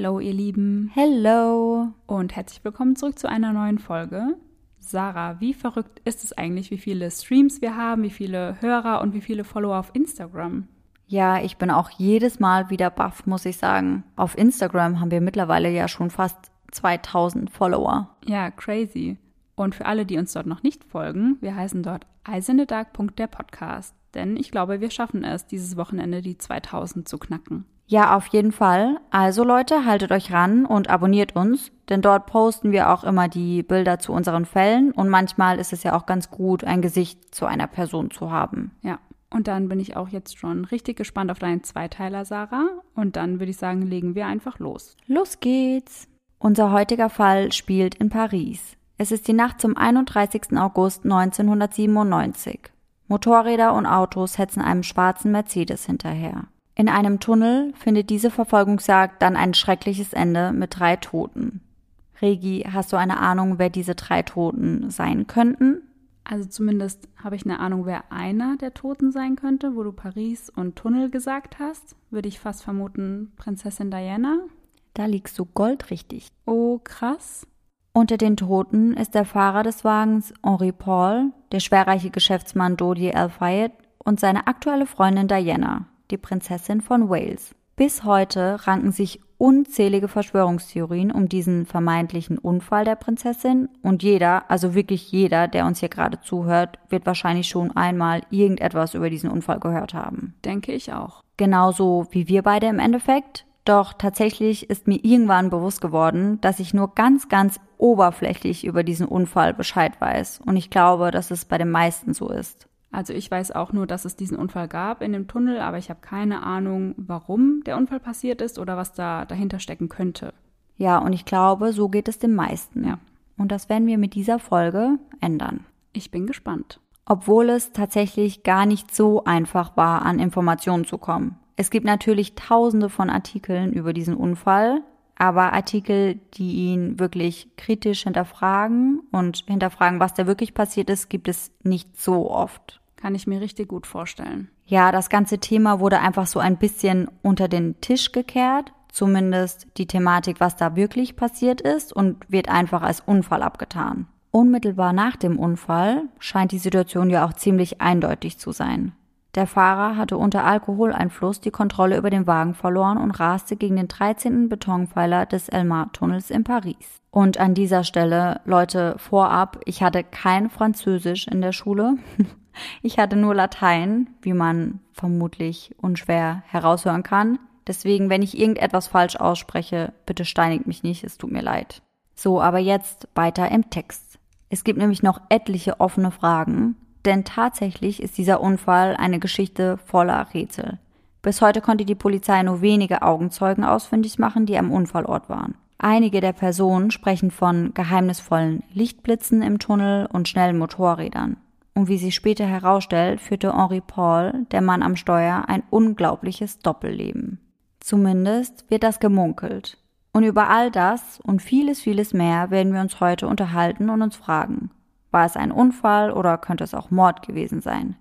Hallo, ihr Lieben. Hello. Und herzlich willkommen zurück zu einer neuen Folge. Sarah, wie verrückt ist es eigentlich, wie viele Streams wir haben, wie viele Hörer und wie viele Follower auf Instagram? Ja, ich bin auch jedes Mal wieder baff, muss ich sagen. Auf Instagram haben wir mittlerweile ja schon fast 2000 Follower. Ja, crazy. Und für alle, die uns dort noch nicht folgen, wir heißen dort eisendedark.der Podcast. Denn ich glaube, wir schaffen es, dieses Wochenende die 2000 zu knacken. Ja, auf jeden Fall. Also Leute, haltet euch ran und abonniert uns, denn dort posten wir auch immer die Bilder zu unseren Fällen und manchmal ist es ja auch ganz gut, ein Gesicht zu einer Person zu haben. Ja, und dann bin ich auch jetzt schon richtig gespannt auf deinen Zweiteiler, Sarah. Und dann würde ich sagen, legen wir einfach los. Los geht's! Unser heutiger Fall spielt in Paris. Es ist die Nacht zum 31. August 1997. Motorräder und Autos hetzen einem schwarzen Mercedes hinterher. In einem Tunnel findet diese Verfolgungsjagd dann ein schreckliches Ende mit drei Toten. Regi, hast du eine Ahnung, wer diese drei Toten sein könnten? Also zumindest habe ich eine Ahnung, wer einer der Toten sein könnte, wo du Paris und Tunnel gesagt hast. Würde ich fast vermuten, Prinzessin Diana. Da liegst du goldrichtig. Oh, krass. Unter den Toten ist der Fahrer des Wagens Henri Paul, der schwerreiche Geschäftsmann Dodi Al-Fayed und seine aktuelle Freundin Diana, die Prinzessin von Wales. Bis heute ranken sich unzählige Verschwörungstheorien um diesen vermeintlichen Unfall der Prinzessin und jeder, also wirklich jeder, der uns hier gerade zuhört, wird wahrscheinlich schon einmal irgendetwas über diesen Unfall gehört haben. Denke ich auch. Genauso wie wir beide im Endeffekt. Doch tatsächlich ist mir irgendwann bewusst geworden, dass ich nur ganz, ganz oberflächlich über diesen Unfall Bescheid weiß. Und ich glaube, dass es bei den meisten so ist. Also ich weiß auch nur, dass es diesen Unfall gab in dem Tunnel, aber ich habe keine Ahnung, warum der Unfall passiert ist oder was da dahinter stecken könnte. Ja, und ich glaube, so geht es den meisten. Ja. Und das werden wir mit dieser Folge ändern. Ich bin gespannt. Obwohl es tatsächlich gar nicht so einfach war, an Informationen zu kommen. Es gibt natürlich tausende von Artikeln über diesen Unfall, aber Artikel, die ihn wirklich kritisch hinterfragen und hinterfragen, was da wirklich passiert ist, gibt es nicht so oft. Kann ich mir richtig gut vorstellen. Ja, das ganze Thema wurde einfach so ein bisschen unter den Tisch gekehrt, zumindest die Thematik, was da wirklich passiert ist und wird einfach als Unfall abgetan. Unmittelbar nach dem Unfall scheint die Situation ja auch ziemlich eindeutig zu sein. Der Fahrer hatte unter Alkoholeinfluss die Kontrolle über den Wagen verloren und raste gegen den 13. Betonpfeiler des Elmar-Tunnels in Paris. Und an dieser Stelle, Leute, vorab, ich hatte kein Französisch in der Schule. Ich hatte nur Latein, wie man vermutlich unschwer heraushören kann. Deswegen, wenn ich irgendetwas falsch ausspreche, bitte steinigt mich nicht, es tut mir leid. So, aber jetzt weiter im Text. Es gibt nämlich noch etliche offene Fragen, denn tatsächlich ist dieser Unfall eine Geschichte voller Rätsel. Bis heute konnte die Polizei nur wenige Augenzeugen ausfindig machen, die am Unfallort waren. Einige der Personen sprechen von geheimnisvollen Lichtblitzen im Tunnel und schnellen Motorrädern. Und wie sich später herausstellt, führte Henri Paul, der Mann am Steuer, ein unglaubliches Doppelleben. Zumindest wird das gemunkelt. Und über all das und vieles, vieles mehr werden wir uns heute unterhalten und uns fragen, war es ein Unfall oder könnte es auch Mord gewesen sein?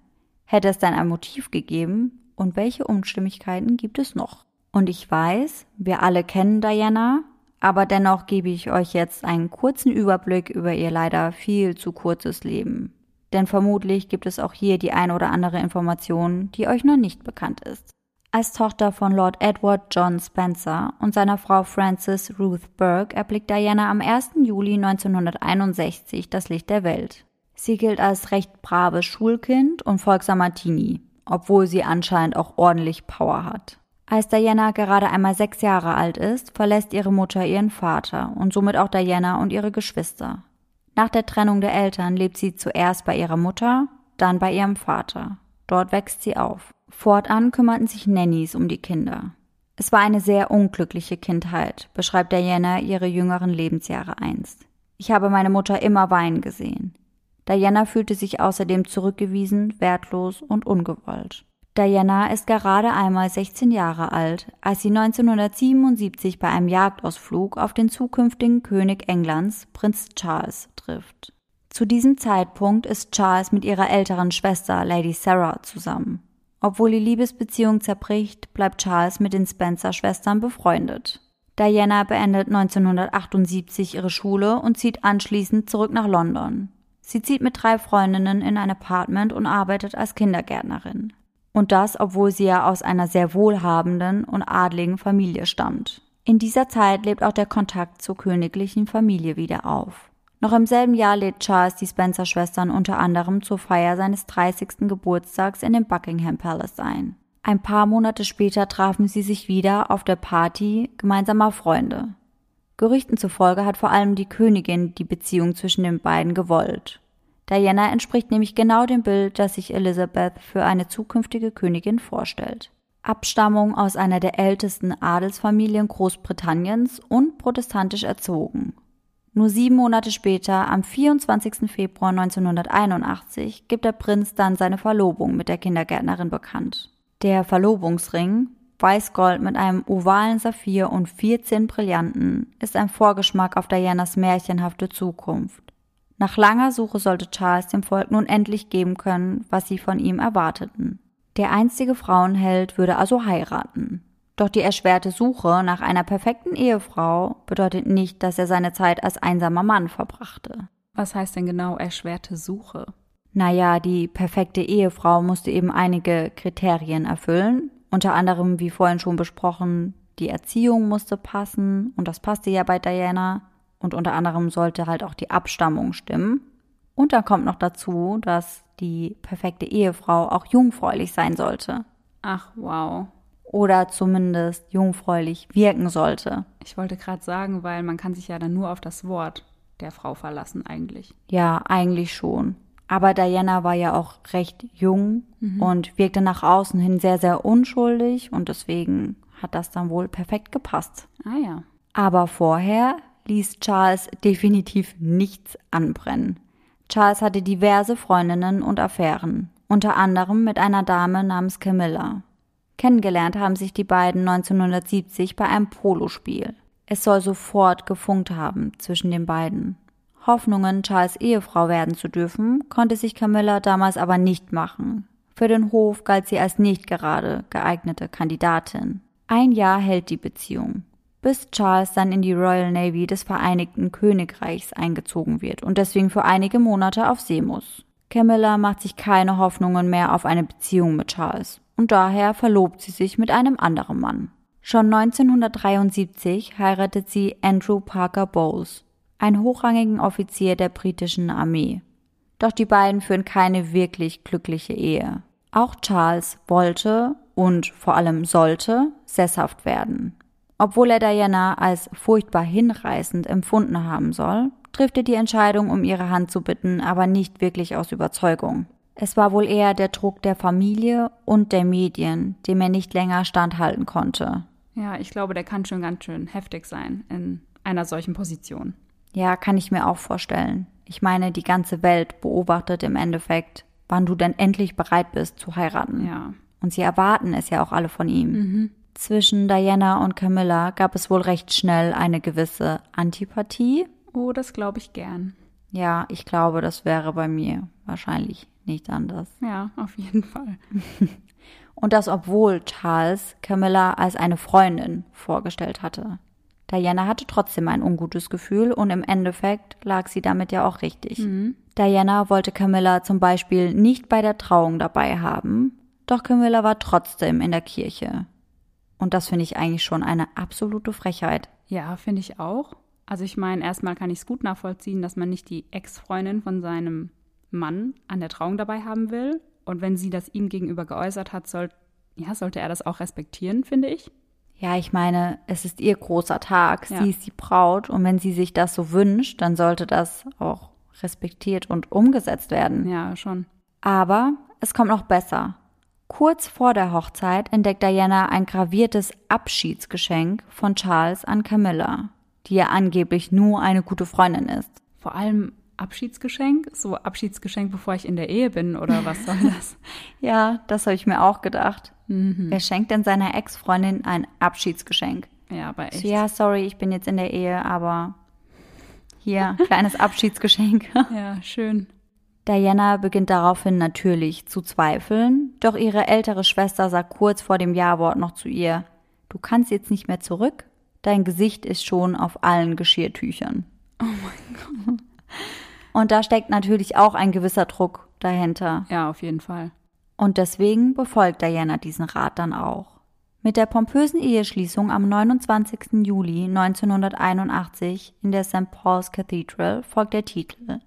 Hätte es dann ein Motiv gegeben? Und welche Unstimmigkeiten gibt es noch? Und ich weiß, wir alle kennen Diana, aber dennoch gebe ich euch jetzt einen kurzen Überblick über ihr leider viel zu kurzes Leben. Denn vermutlich gibt es auch hier die ein oder andere Information, die euch noch nicht bekannt ist. Als Tochter von Lord Edward John Spencer und seiner Frau Frances Ruth Burke erblickt Diana am 1. Juli 1961 das Licht der Welt. Sie gilt als recht braves Schulkind und folgsamer Teenie, obwohl sie anscheinend auch ordentlich Power hat. Als Diana gerade einmal sechs Jahre alt ist, verlässt ihre Mutter ihren Vater und somit auch Diana und ihre Geschwister. Nach der Trennung der Eltern lebt sie zuerst bei ihrer Mutter, dann bei ihrem Vater. Dort wächst sie auf. Fortan kümmerten sich Nannies um die Kinder. Es war eine sehr unglückliche Kindheit, beschreibt Diana ihre jüngeren Lebensjahre einst. Ich habe meine Mutter immer weinen gesehen. Diana fühlte sich außerdem zurückgewiesen, wertlos und ungewollt. Diana ist gerade einmal 16 Jahre alt, als sie 1977 bei einem Jagdausflug auf den zukünftigen König Englands, Prinz Charles, trifft. Zu diesem Zeitpunkt ist Charles mit ihrer älteren Schwester Lady Sarah zusammen. Obwohl die Liebesbeziehung zerbricht, bleibt Charles mit den Spencer-Schwestern befreundet. Diana beendet 1978 ihre Schule und zieht anschließend zurück nach London. Sie zieht mit drei Freundinnen in ein Apartment und arbeitet als Kindergärtnerin. Und das, obwohl sie ja aus einer sehr wohlhabenden und adligen Familie stammt. In dieser Zeit lebt auch der Kontakt zur königlichen Familie wieder auf. Noch im selben Jahr lädt Charles die Spencer-Schwestern unter anderem zur Feier seines 30. Geburtstags in den Buckingham Palace ein. Ein paar Monate später trafen sie sich wieder auf der Party gemeinsamer Freunde. Gerüchten zufolge hat vor allem die Königin die Beziehung zwischen den beiden gewollt. Diana entspricht nämlich genau dem Bild, das sich Elizabeth für eine zukünftige Königin vorstellt. Abstammung aus einer der ältesten Adelsfamilien Großbritanniens und protestantisch erzogen. Nur sieben Monate später, am 24. Februar 1981, gibt der Prinz dann seine Verlobung mit der Kindergärtnerin bekannt. Der Verlobungsring, Weißgold mit einem ovalen Saphir und 14 Brillanten, ist ein Vorgeschmack auf Dianas märchenhafte Zukunft. Nach langer Suche sollte Charles dem Volk nun endlich geben können, was sie von ihm erwarteten. Der einstige Frauenheld würde also heiraten. Doch die erschwerte Suche nach einer perfekten Ehefrau bedeutet nicht, dass er seine Zeit als einsamer Mann verbrachte. Was heißt denn genau erschwerte Suche? Naja, die perfekte Ehefrau musste eben einige Kriterien erfüllen. Unter anderem, wie vorhin schon besprochen, die Erziehung musste passen und das passte ja bei Diana. Und unter anderem sollte halt auch die Abstammung stimmen. Und dann kommt noch dazu, dass die perfekte Ehefrau auch jungfräulich sein sollte. Ach, wow. Oder zumindest jungfräulich wirken sollte. Ich wollte gerade sagen, weil man kann sich ja dann nur auf das Wort der Frau verlassen eigentlich. Ja, eigentlich schon. Aber Diana war ja auch recht jung mhm. und wirkte nach außen hin sehr, sehr unschuldig und deswegen hat das dann wohl perfekt gepasst. Ah ja. Aber vorher ließ Charles definitiv nichts anbrennen. Charles hatte diverse Freundinnen und Affären, unter anderem mit einer Dame namens Camilla. Kennengelernt haben sich die beiden 1970 bei einem Polospiel. Es soll sofort gefunkt haben zwischen den beiden. Hoffnungen, Charles Ehefrau werden zu dürfen, konnte sich Camilla damals aber nicht machen. Für den Hof galt sie als nicht gerade geeignete Kandidatin. Ein Jahr hält die Beziehung bis Charles dann in die Royal Navy des Vereinigten Königreichs eingezogen wird und deswegen für einige Monate auf See muss. Camilla macht sich keine Hoffnungen mehr auf eine Beziehung mit Charles und daher verlobt sie sich mit einem anderen Mann. Schon 1973 heiratet sie Andrew Parker Bowles, einen hochrangigen Offizier der britischen Armee. Doch die beiden führen keine wirklich glückliche Ehe. Auch Charles wollte und vor allem sollte sesshaft werden. Obwohl er Diana als furchtbar hinreißend empfunden haben soll, trifft er die Entscheidung, um ihre Hand zu bitten, aber nicht wirklich aus Überzeugung. Es war wohl eher der Druck der Familie und der Medien, dem er nicht länger standhalten konnte. Ja, ich glaube, der kann schon ganz schön heftig sein in einer solchen Position. Ja, kann ich mir auch vorstellen. Ich meine, die ganze Welt beobachtet im Endeffekt, wann du denn endlich bereit bist zu heiraten. Ja. Und sie erwarten es ja auch alle von ihm. Mhm. Zwischen Diana und Camilla gab es wohl recht schnell eine gewisse Antipathie. Oh, das glaube ich gern. Ja, ich glaube, das wäre bei mir wahrscheinlich nicht anders. Ja, auf jeden Fall. und das obwohl Charles Camilla als eine Freundin vorgestellt hatte. Diana hatte trotzdem ein ungutes Gefühl und im Endeffekt lag sie damit ja auch richtig. Mhm. Diana wollte Camilla zum Beispiel nicht bei der Trauung dabei haben, doch Camilla war trotzdem in der Kirche. Und das finde ich eigentlich schon eine absolute Frechheit. Ja, finde ich auch. Also ich meine, erstmal kann ich es gut nachvollziehen, dass man nicht die Ex-Freundin von seinem Mann an der Trauung dabei haben will. Und wenn sie das ihm gegenüber geäußert hat, soll, ja, sollte er das auch respektieren, finde ich. Ja, ich meine, es ist ihr großer Tag. Ja. Sie ist die Braut. Und wenn sie sich das so wünscht, dann sollte das auch respektiert und umgesetzt werden. Ja, schon. Aber es kommt noch besser. Kurz vor der Hochzeit entdeckt Diana ein graviertes Abschiedsgeschenk von Charles an Camilla, die ja angeblich nur eine gute Freundin ist. Vor allem Abschiedsgeschenk? So Abschiedsgeschenk, bevor ich in der Ehe bin oder was soll das? ja, das habe ich mir auch gedacht. Mhm. Wer schenkt denn seiner Ex-Freundin ein Abschiedsgeschenk? Ja, aber echt. So, ja, sorry, ich bin jetzt in der Ehe, aber hier, kleines Abschiedsgeschenk. ja, schön. Diana beginnt daraufhin natürlich zu zweifeln, doch ihre ältere Schwester sagt kurz vor dem Ja-Wort noch zu ihr, du kannst jetzt nicht mehr zurück, dein Gesicht ist schon auf allen Geschirrtüchern. Oh mein Gott. Und da steckt natürlich auch ein gewisser Druck dahinter. Ja, auf jeden Fall. Und deswegen befolgt Diana diesen Rat dann auch. Mit der pompösen Eheschließung am 29. Juli 1981 in der St. Paul's Cathedral folgt der Titel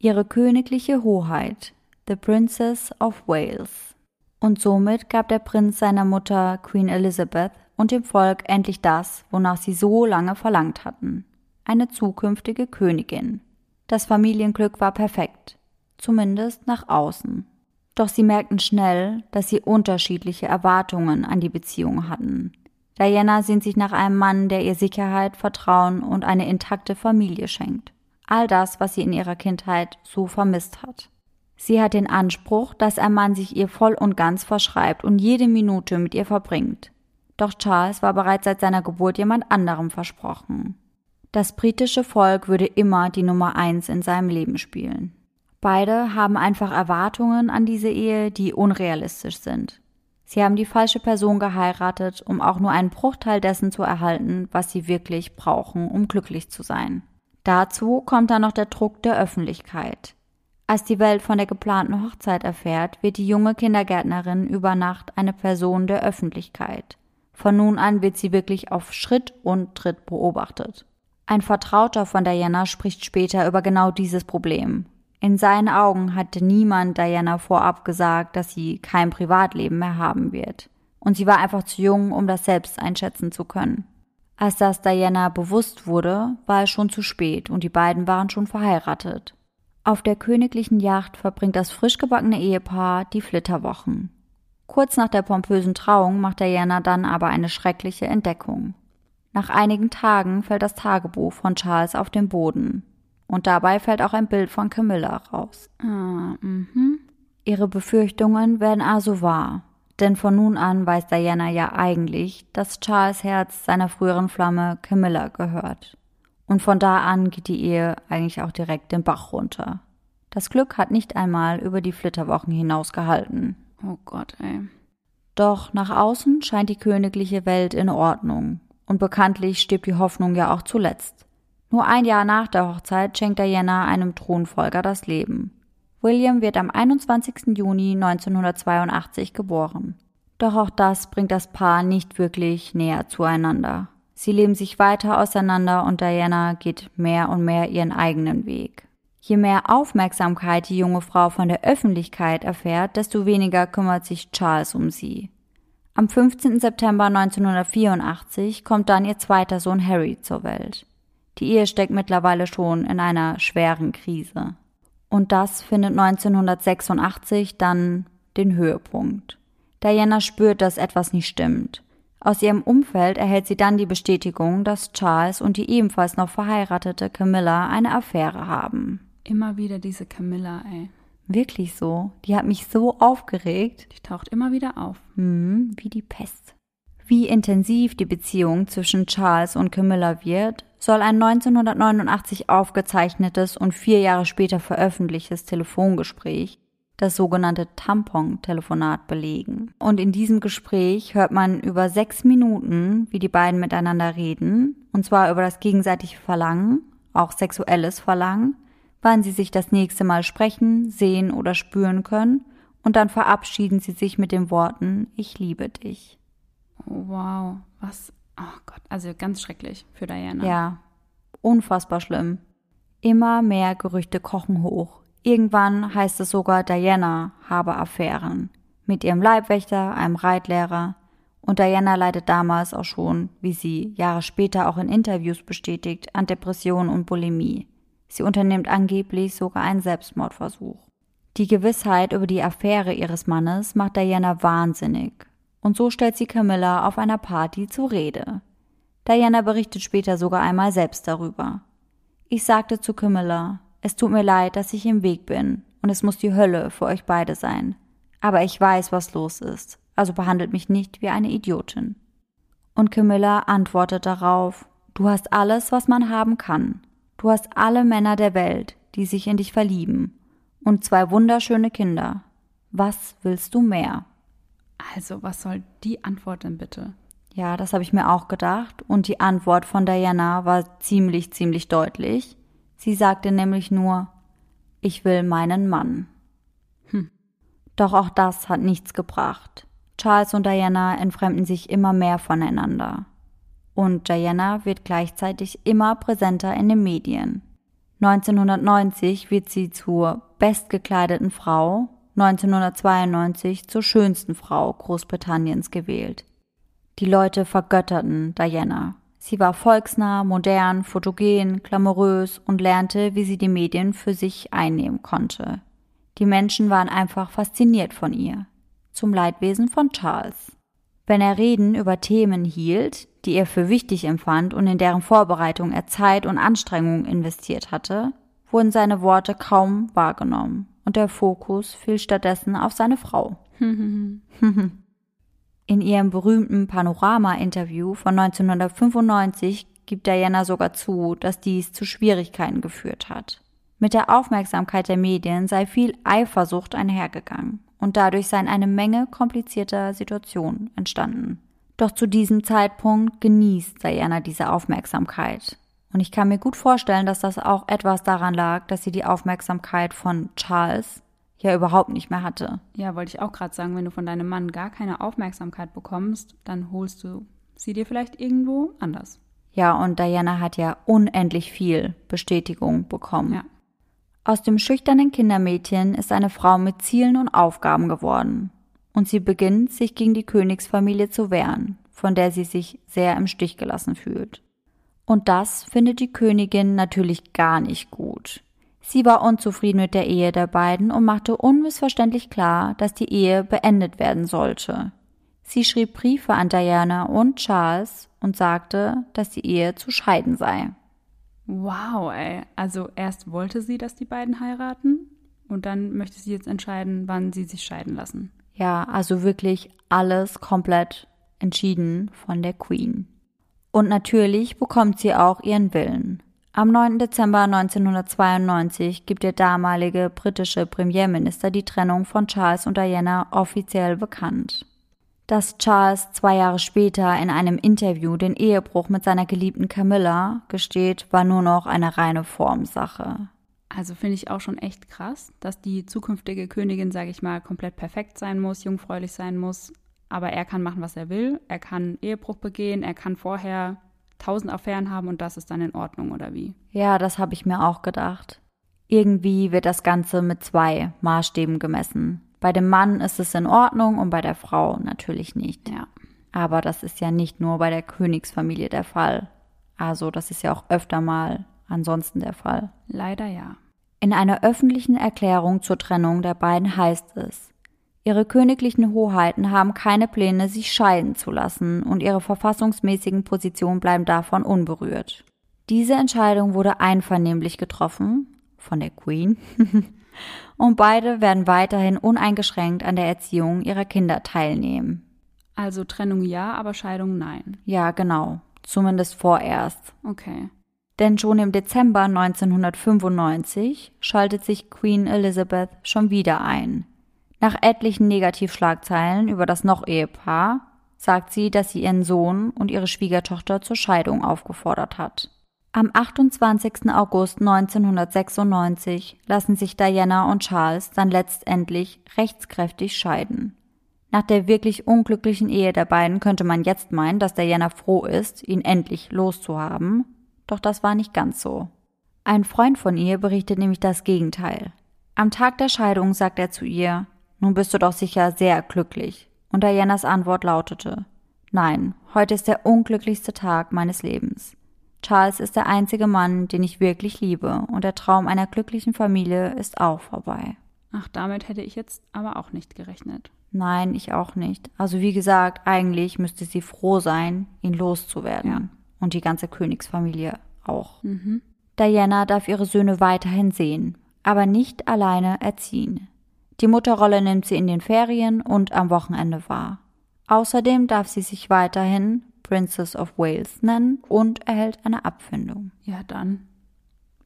Ihre königliche Hoheit, The Princess of Wales. Und somit gab der Prinz seiner Mutter Queen Elizabeth und dem Volk endlich das, wonach sie so lange verlangt hatten. Eine zukünftige Königin. Das Familienglück war perfekt, zumindest nach außen. Doch sie merkten schnell, dass sie unterschiedliche Erwartungen an die Beziehung hatten. Diana sehnt sich nach einem Mann, der ihr Sicherheit, Vertrauen und eine intakte Familie schenkt. All das, was sie in ihrer Kindheit so vermisst hat. Sie hat den Anspruch, dass ein Mann sich ihr voll und ganz verschreibt und jede Minute mit ihr verbringt. Doch Charles war bereits seit seiner Geburt jemand anderem versprochen. Das britische Volk würde immer die Nummer eins in seinem Leben spielen. Beide haben einfach Erwartungen an diese Ehe, die unrealistisch sind. Sie haben die falsche Person geheiratet, um auch nur einen Bruchteil dessen zu erhalten, was sie wirklich brauchen, um glücklich zu sein. Dazu kommt dann noch der Druck der Öffentlichkeit. Als die Welt von der geplanten Hochzeit erfährt, wird die junge Kindergärtnerin über Nacht eine Person der Öffentlichkeit. Von nun an wird sie wirklich auf Schritt und Tritt beobachtet. Ein Vertrauter von Diana spricht später über genau dieses Problem. In seinen Augen hatte niemand Diana vorab gesagt, dass sie kein Privatleben mehr haben wird. Und sie war einfach zu jung, um das selbst einschätzen zu können. Als das Diana bewusst wurde, war es schon zu spät und die beiden waren schon verheiratet. Auf der königlichen Yacht verbringt das frisch gebackene Ehepaar die Flitterwochen. Kurz nach der pompösen Trauung macht Diana dann aber eine schreckliche Entdeckung. Nach einigen Tagen fällt das Tagebuch von Charles auf den Boden. Und dabei fällt auch ein Bild von Camilla raus. Ah, mhm. Ihre Befürchtungen werden also wahr. Denn von nun an weiß Diana ja eigentlich, dass Charles Herz seiner früheren Flamme Camilla gehört. Und von da an geht die Ehe eigentlich auch direkt den Bach runter. Das Glück hat nicht einmal über die Flitterwochen hinaus gehalten. Oh Gott, ey. Doch nach außen scheint die königliche Welt in Ordnung und bekanntlich stirbt die Hoffnung ja auch zuletzt. Nur ein Jahr nach der Hochzeit schenkt Diana einem Thronfolger das Leben. William wird am 21. Juni 1982 geboren. Doch auch das bringt das Paar nicht wirklich näher zueinander. Sie leben sich weiter auseinander und Diana geht mehr und mehr ihren eigenen Weg. Je mehr Aufmerksamkeit die junge Frau von der Öffentlichkeit erfährt, desto weniger kümmert sich Charles um sie. Am 15. September 1984 kommt dann ihr zweiter Sohn Harry zur Welt. Die Ehe steckt mittlerweile schon in einer schweren Krise. Und das findet 1986 dann den Höhepunkt. Diana spürt, dass etwas nicht stimmt. Aus ihrem Umfeld erhält sie dann die Bestätigung, dass Charles und die ebenfalls noch verheiratete Camilla eine Affäre haben. Immer wieder diese Camilla, ey. Wirklich so. Die hat mich so aufgeregt. Die taucht immer wieder auf. Hm, wie die Pest. Wie intensiv die Beziehung zwischen Charles und Camilla wird, soll ein 1989 aufgezeichnetes und vier Jahre später veröffentlichtes Telefongespräch, das sogenannte Tampon-Telefonat, belegen. Und in diesem Gespräch hört man über sechs Minuten, wie die beiden miteinander reden, und zwar über das gegenseitige Verlangen, auch sexuelles Verlangen, wann sie sich das nächste Mal sprechen, sehen oder spüren können, und dann verabschieden sie sich mit den Worten Ich liebe dich. Oh, wow, was? Oh Gott, also ganz schrecklich für Diana. Ja, unfassbar schlimm. Immer mehr Gerüchte kochen hoch. Irgendwann heißt es sogar, Diana habe Affären. Mit ihrem Leibwächter, einem Reitlehrer. Und Diana leidet damals auch schon, wie sie Jahre später auch in Interviews bestätigt, an Depression und Bulimie. Sie unternimmt angeblich sogar einen Selbstmordversuch. Die Gewissheit über die Affäre ihres Mannes macht Diana wahnsinnig. Und so stellt sie Camilla auf einer Party zur Rede. Diana berichtet später sogar einmal selbst darüber. Ich sagte zu Camilla, es tut mir leid, dass ich im Weg bin, und es muss die Hölle für euch beide sein. Aber ich weiß, was los ist, also behandelt mich nicht wie eine Idiotin. Und Camilla antwortet darauf, du hast alles, was man haben kann. Du hast alle Männer der Welt, die sich in dich verlieben, und zwei wunderschöne Kinder. Was willst du mehr? Also, was soll die Antwort denn bitte? Ja, das habe ich mir auch gedacht. Und die Antwort von Diana war ziemlich, ziemlich deutlich. Sie sagte nämlich nur, ich will meinen Mann. Hm. Doch auch das hat nichts gebracht. Charles und Diana entfremden sich immer mehr voneinander. Und Diana wird gleichzeitig immer präsenter in den Medien. 1990 wird sie zur bestgekleideten Frau, 1992 zur schönsten Frau Großbritanniens gewählt. Die Leute vergötterten Diana. Sie war volksnah, modern, fotogen, glamourös und lernte, wie sie die Medien für sich einnehmen konnte. Die Menschen waren einfach fasziniert von ihr. Zum Leidwesen von Charles. Wenn er Reden über Themen hielt, die er für wichtig empfand und in deren Vorbereitung er Zeit und Anstrengung investiert hatte, wurden seine Worte kaum wahrgenommen und der Fokus fiel stattdessen auf seine Frau. in ihrem berühmten Panorama-Interview von 1995 gibt Diana sogar zu, dass dies zu Schwierigkeiten geführt hat. Mit der Aufmerksamkeit der Medien sei viel Eifersucht einhergegangen und dadurch seien eine Menge komplizierter Situationen entstanden. Doch zu diesem Zeitpunkt genießt Diana diese Aufmerksamkeit. Und ich kann mir gut vorstellen, dass das auch etwas daran lag, dass sie die Aufmerksamkeit von Charles ja überhaupt nicht mehr hatte. Ja, wollte ich auch gerade sagen, wenn du von deinem Mann gar keine Aufmerksamkeit bekommst, dann holst du sie dir vielleicht irgendwo anders. Ja, und Diana hat ja unendlich viel Bestätigung bekommen. Ja. Aus dem schüchternen Kindermädchen ist eine Frau mit Zielen und Aufgaben geworden und sie beginnt, sich gegen die Königsfamilie zu wehren, von der sie sich sehr im Stich gelassen fühlt. Und das findet die Königin natürlich gar nicht gut. Sie war unzufrieden mit der Ehe der beiden und machte unmissverständlich klar, dass die Ehe beendet werden sollte. Sie schrieb Briefe an Diana und Charles und sagte, dass die Ehe zu scheiden sei. Wow, ey. Also erst wollte sie, dass die beiden heiraten und dann möchte sie jetzt entscheiden, wann sie sich scheiden lassen. Ja, also wirklich alles komplett entschieden von der Queen. Und natürlich bekommt sie auch ihren Willen. Am 9. Dezember 1992 gibt der damalige britische Premierminister die Trennung von Charles und Diana offiziell bekannt. Dass Charles zwei Jahre später in einem Interview den Ehebruch mit seiner geliebten Camilla gesteht, war nur noch eine reine Formsache. Also finde ich auch schon echt krass, dass die zukünftige Königin, sage ich mal, komplett perfekt sein muss, jungfräulich sein muss. Aber er kann machen, was er will. Er kann Ehebruch begehen. Er kann vorher tausend Affären haben und das ist dann in Ordnung, oder wie? Ja, das habe ich mir auch gedacht. Irgendwie wird das Ganze mit zwei Maßstäben gemessen. Bei dem Mann ist es in Ordnung und bei der Frau natürlich nicht. Ja. Aber das ist ja nicht nur bei der Königsfamilie der Fall. Also das ist ja auch öfter mal ansonsten der Fall. Leider ja. In einer öffentlichen Erklärung zur Trennung der beiden heißt es, Ihre königlichen Hoheiten haben keine Pläne, sich scheiden zu lassen, und ihre verfassungsmäßigen Positionen bleiben davon unberührt. Diese Entscheidung wurde einvernehmlich getroffen von der Queen, und beide werden weiterhin uneingeschränkt an der Erziehung ihrer Kinder teilnehmen. Also Trennung ja, aber Scheidung nein. Ja, genau. Zumindest vorerst. Okay. Denn schon im Dezember 1995 schaltet sich Queen Elizabeth schon wieder ein. Nach etlichen Negativschlagzeilen über das Noch-Ehepaar sagt sie, dass sie ihren Sohn und ihre Schwiegertochter zur Scheidung aufgefordert hat. Am 28. August 1996 lassen sich Diana und Charles dann letztendlich rechtskräftig scheiden. Nach der wirklich unglücklichen Ehe der beiden könnte man jetzt meinen, dass Diana froh ist, ihn endlich loszuhaben, doch das war nicht ganz so. Ein Freund von ihr berichtet nämlich das Gegenteil. Am Tag der Scheidung sagt er zu ihr, nun bist du doch sicher sehr glücklich. Und Dianas Antwort lautete, Nein, heute ist der unglücklichste Tag meines Lebens. Charles ist der einzige Mann, den ich wirklich liebe, und der Traum einer glücklichen Familie ist auch vorbei. Ach, damit hätte ich jetzt aber auch nicht gerechnet. Nein, ich auch nicht. Also wie gesagt, eigentlich müsste sie froh sein, ihn loszuwerden. Ja und die ganze Königsfamilie auch. Mhm. Diana darf ihre Söhne weiterhin sehen, aber nicht alleine erziehen. Die Mutterrolle nimmt sie in den Ferien und am Wochenende wahr. Außerdem darf sie sich weiterhin Princess of Wales nennen und erhält eine Abfindung. Ja, dann.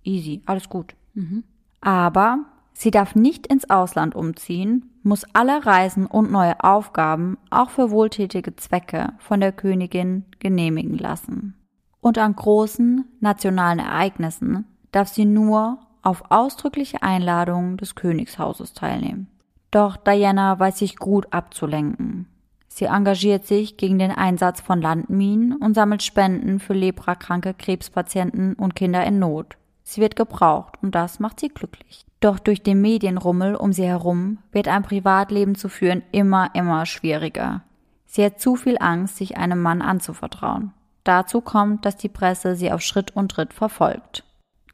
Easy, alles gut. Mhm. Aber sie darf nicht ins Ausland umziehen, muss alle Reisen und neue Aufgaben auch für wohltätige Zwecke von der Königin genehmigen lassen. Und an großen nationalen Ereignissen darf sie nur auf ausdrückliche Einladung des Königshauses teilnehmen. Doch Diana weiß sich gut abzulenken. Sie engagiert sich gegen den Einsatz von Landminen und sammelt Spenden für leprakranke Krebspatienten und Kinder in Not. Sie wird gebraucht und das macht sie glücklich. Doch durch den Medienrummel um sie herum wird ein Privatleben zu führen immer, immer schwieriger. Sie hat zu viel Angst, sich einem Mann anzuvertrauen. Dazu kommt, dass die Presse sie auf Schritt und Tritt verfolgt.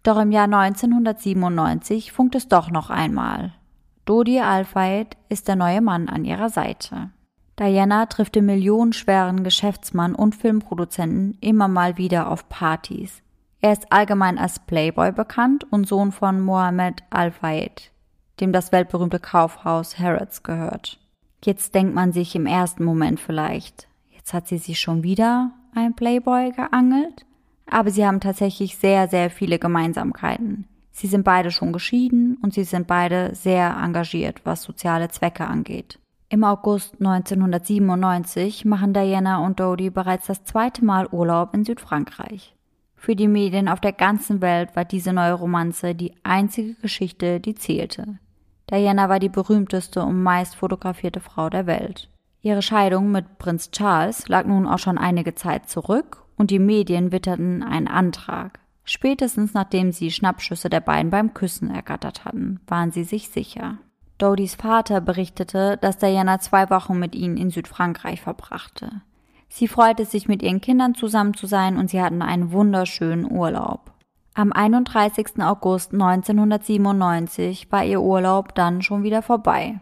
Doch im Jahr 1997 funkt es doch noch einmal. Dodi Al-Fayed ist der neue Mann an ihrer Seite. Diana trifft den millionenschweren Geschäftsmann und Filmproduzenten immer mal wieder auf Partys. Er ist allgemein als Playboy bekannt und Sohn von Mohammed Al-Fayed, dem das weltberühmte Kaufhaus Harrods gehört. Jetzt denkt man sich im ersten Moment vielleicht, jetzt hat sie sich schon wieder ein Playboy geangelt? Aber sie haben tatsächlich sehr, sehr viele Gemeinsamkeiten. Sie sind beide schon geschieden und sie sind beide sehr engagiert, was soziale Zwecke angeht. Im August 1997 machen Diana und Dodie bereits das zweite Mal Urlaub in Südfrankreich. Für die Medien auf der ganzen Welt war diese neue Romanze die einzige Geschichte, die zählte. Diana war die berühmteste und meist fotografierte Frau der Welt. Ihre Scheidung mit Prinz Charles lag nun auch schon einige Zeit zurück und die Medien witterten einen Antrag. Spätestens nachdem sie Schnappschüsse der beiden beim Küssen ergattert hatten, waren sie sich sicher. Dodys Vater berichtete, dass Diana zwei Wochen mit ihnen in Südfrankreich verbrachte. Sie freute sich, mit ihren Kindern zusammen zu sein und sie hatten einen wunderschönen Urlaub. Am 31. August 1997 war ihr Urlaub dann schon wieder vorbei.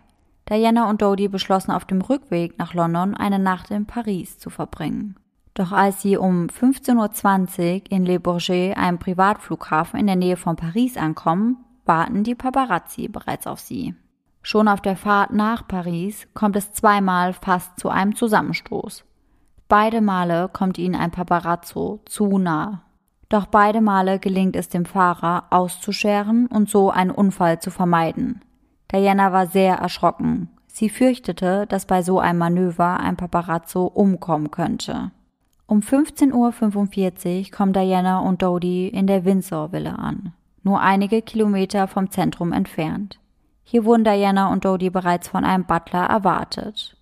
Diana und Dodie beschlossen auf dem Rückweg nach London eine Nacht in Paris zu verbringen. Doch als sie um 15.20 Uhr in Le Bourget, einem Privatflughafen in der Nähe von Paris, ankommen, warten die Paparazzi bereits auf sie. Schon auf der Fahrt nach Paris kommt es zweimal fast zu einem Zusammenstoß. Beide Male kommt ihnen ein Paparazzo zu nah. Doch beide Male gelingt es dem Fahrer auszuscheren und so einen Unfall zu vermeiden. Diana war sehr erschrocken. Sie fürchtete, dass bei so einem Manöver ein Paparazzo umkommen könnte. Um 15.45 Uhr kommen Diana und Dodie in der Windsor-Villa an, nur einige Kilometer vom Zentrum entfernt. Hier wurden Diana und Dodie bereits von einem Butler erwartet.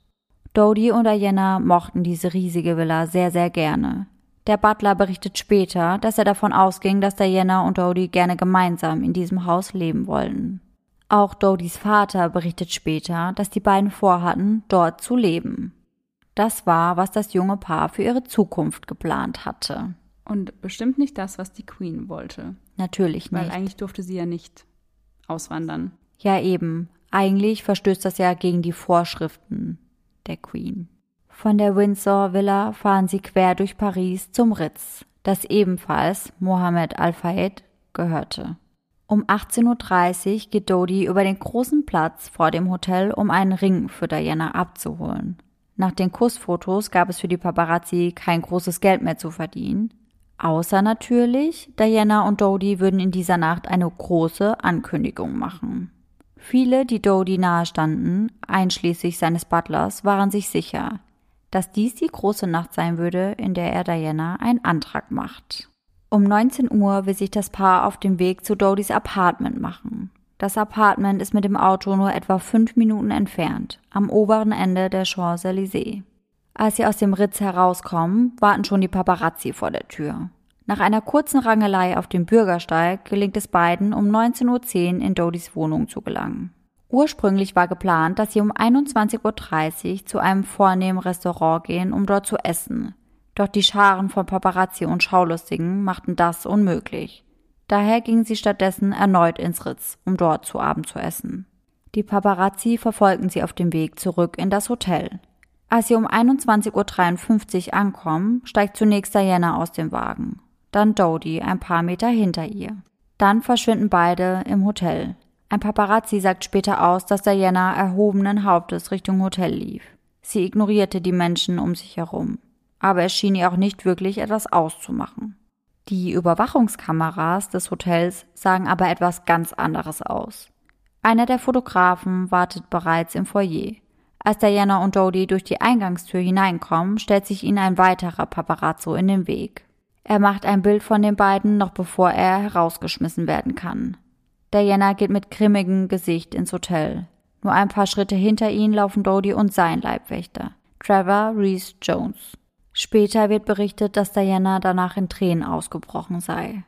Dodie und Diana mochten diese riesige Villa sehr, sehr gerne. Der Butler berichtet später, dass er davon ausging, dass Diana und Dodie gerne gemeinsam in diesem Haus leben wollten. Auch Dodies Vater berichtet später, dass die beiden vorhatten, dort zu leben. Das war, was das junge Paar für ihre Zukunft geplant hatte. Und bestimmt nicht das, was die Queen wollte. Natürlich nicht. Weil eigentlich durfte sie ja nicht auswandern. Ja, eben. Eigentlich verstößt das ja gegen die Vorschriften der Queen. Von der Windsor Villa fahren sie quer durch Paris zum Ritz, das ebenfalls Mohammed Al-Fayed gehörte. Um 18.30 Uhr geht Dodi über den großen Platz vor dem Hotel, um einen Ring für Diana abzuholen. Nach den Kussfotos gab es für die Paparazzi kein großes Geld mehr zu verdienen. Außer natürlich, Diana und Dodi würden in dieser Nacht eine große Ankündigung machen. Viele, die Dodie nahestanden, einschließlich seines Butlers, waren sich sicher, dass dies die große Nacht sein würde, in der er Diana einen Antrag macht. Um 19 Uhr will sich das Paar auf dem Weg zu Dodies Apartment machen. Das Apartment ist mit dem Auto nur etwa fünf Minuten entfernt, am oberen Ende der Champs-Élysées. Als sie aus dem Ritz herauskommen, warten schon die Paparazzi vor der Tür. Nach einer kurzen Rangelei auf dem Bürgersteig gelingt es beiden, um 19.10 Uhr in Dodys Wohnung zu gelangen. Ursprünglich war geplant, dass sie um 21.30 Uhr zu einem vornehmen Restaurant gehen, um dort zu essen. Doch die Scharen von Paparazzi und Schaulustigen machten das unmöglich. Daher gingen sie stattdessen erneut ins Ritz, um dort zu Abend zu essen. Die Paparazzi verfolgten sie auf dem Weg zurück in das Hotel. Als sie um 21.53 Uhr ankommen, steigt zunächst Diana aus dem Wagen dann Dodie ein paar Meter hinter ihr. Dann verschwinden beide im Hotel. Ein Paparazzi sagt später aus, dass Diana erhobenen Hauptes Richtung Hotel lief. Sie ignorierte die Menschen um sich herum. Aber es schien ihr auch nicht wirklich etwas auszumachen. Die Überwachungskameras des Hotels sagen aber etwas ganz anderes aus. Einer der Fotografen wartet bereits im Foyer. Als Diana und Dodie durch die Eingangstür hineinkommen, stellt sich ihnen ein weiterer Paparazzo in den Weg. Er macht ein Bild von den beiden, noch bevor er herausgeschmissen werden kann. Diana geht mit grimmigem Gesicht ins Hotel. Nur ein paar Schritte hinter ihnen laufen Dodie und sein Leibwächter, Trevor Reese Jones. Später wird berichtet, dass Diana danach in Tränen ausgebrochen sei.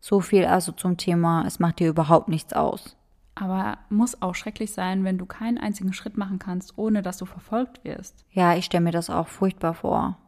So viel also zum Thema, es macht dir überhaupt nichts aus. Aber muss auch schrecklich sein, wenn du keinen einzigen Schritt machen kannst, ohne dass du verfolgt wirst. Ja, ich stelle mir das auch furchtbar vor.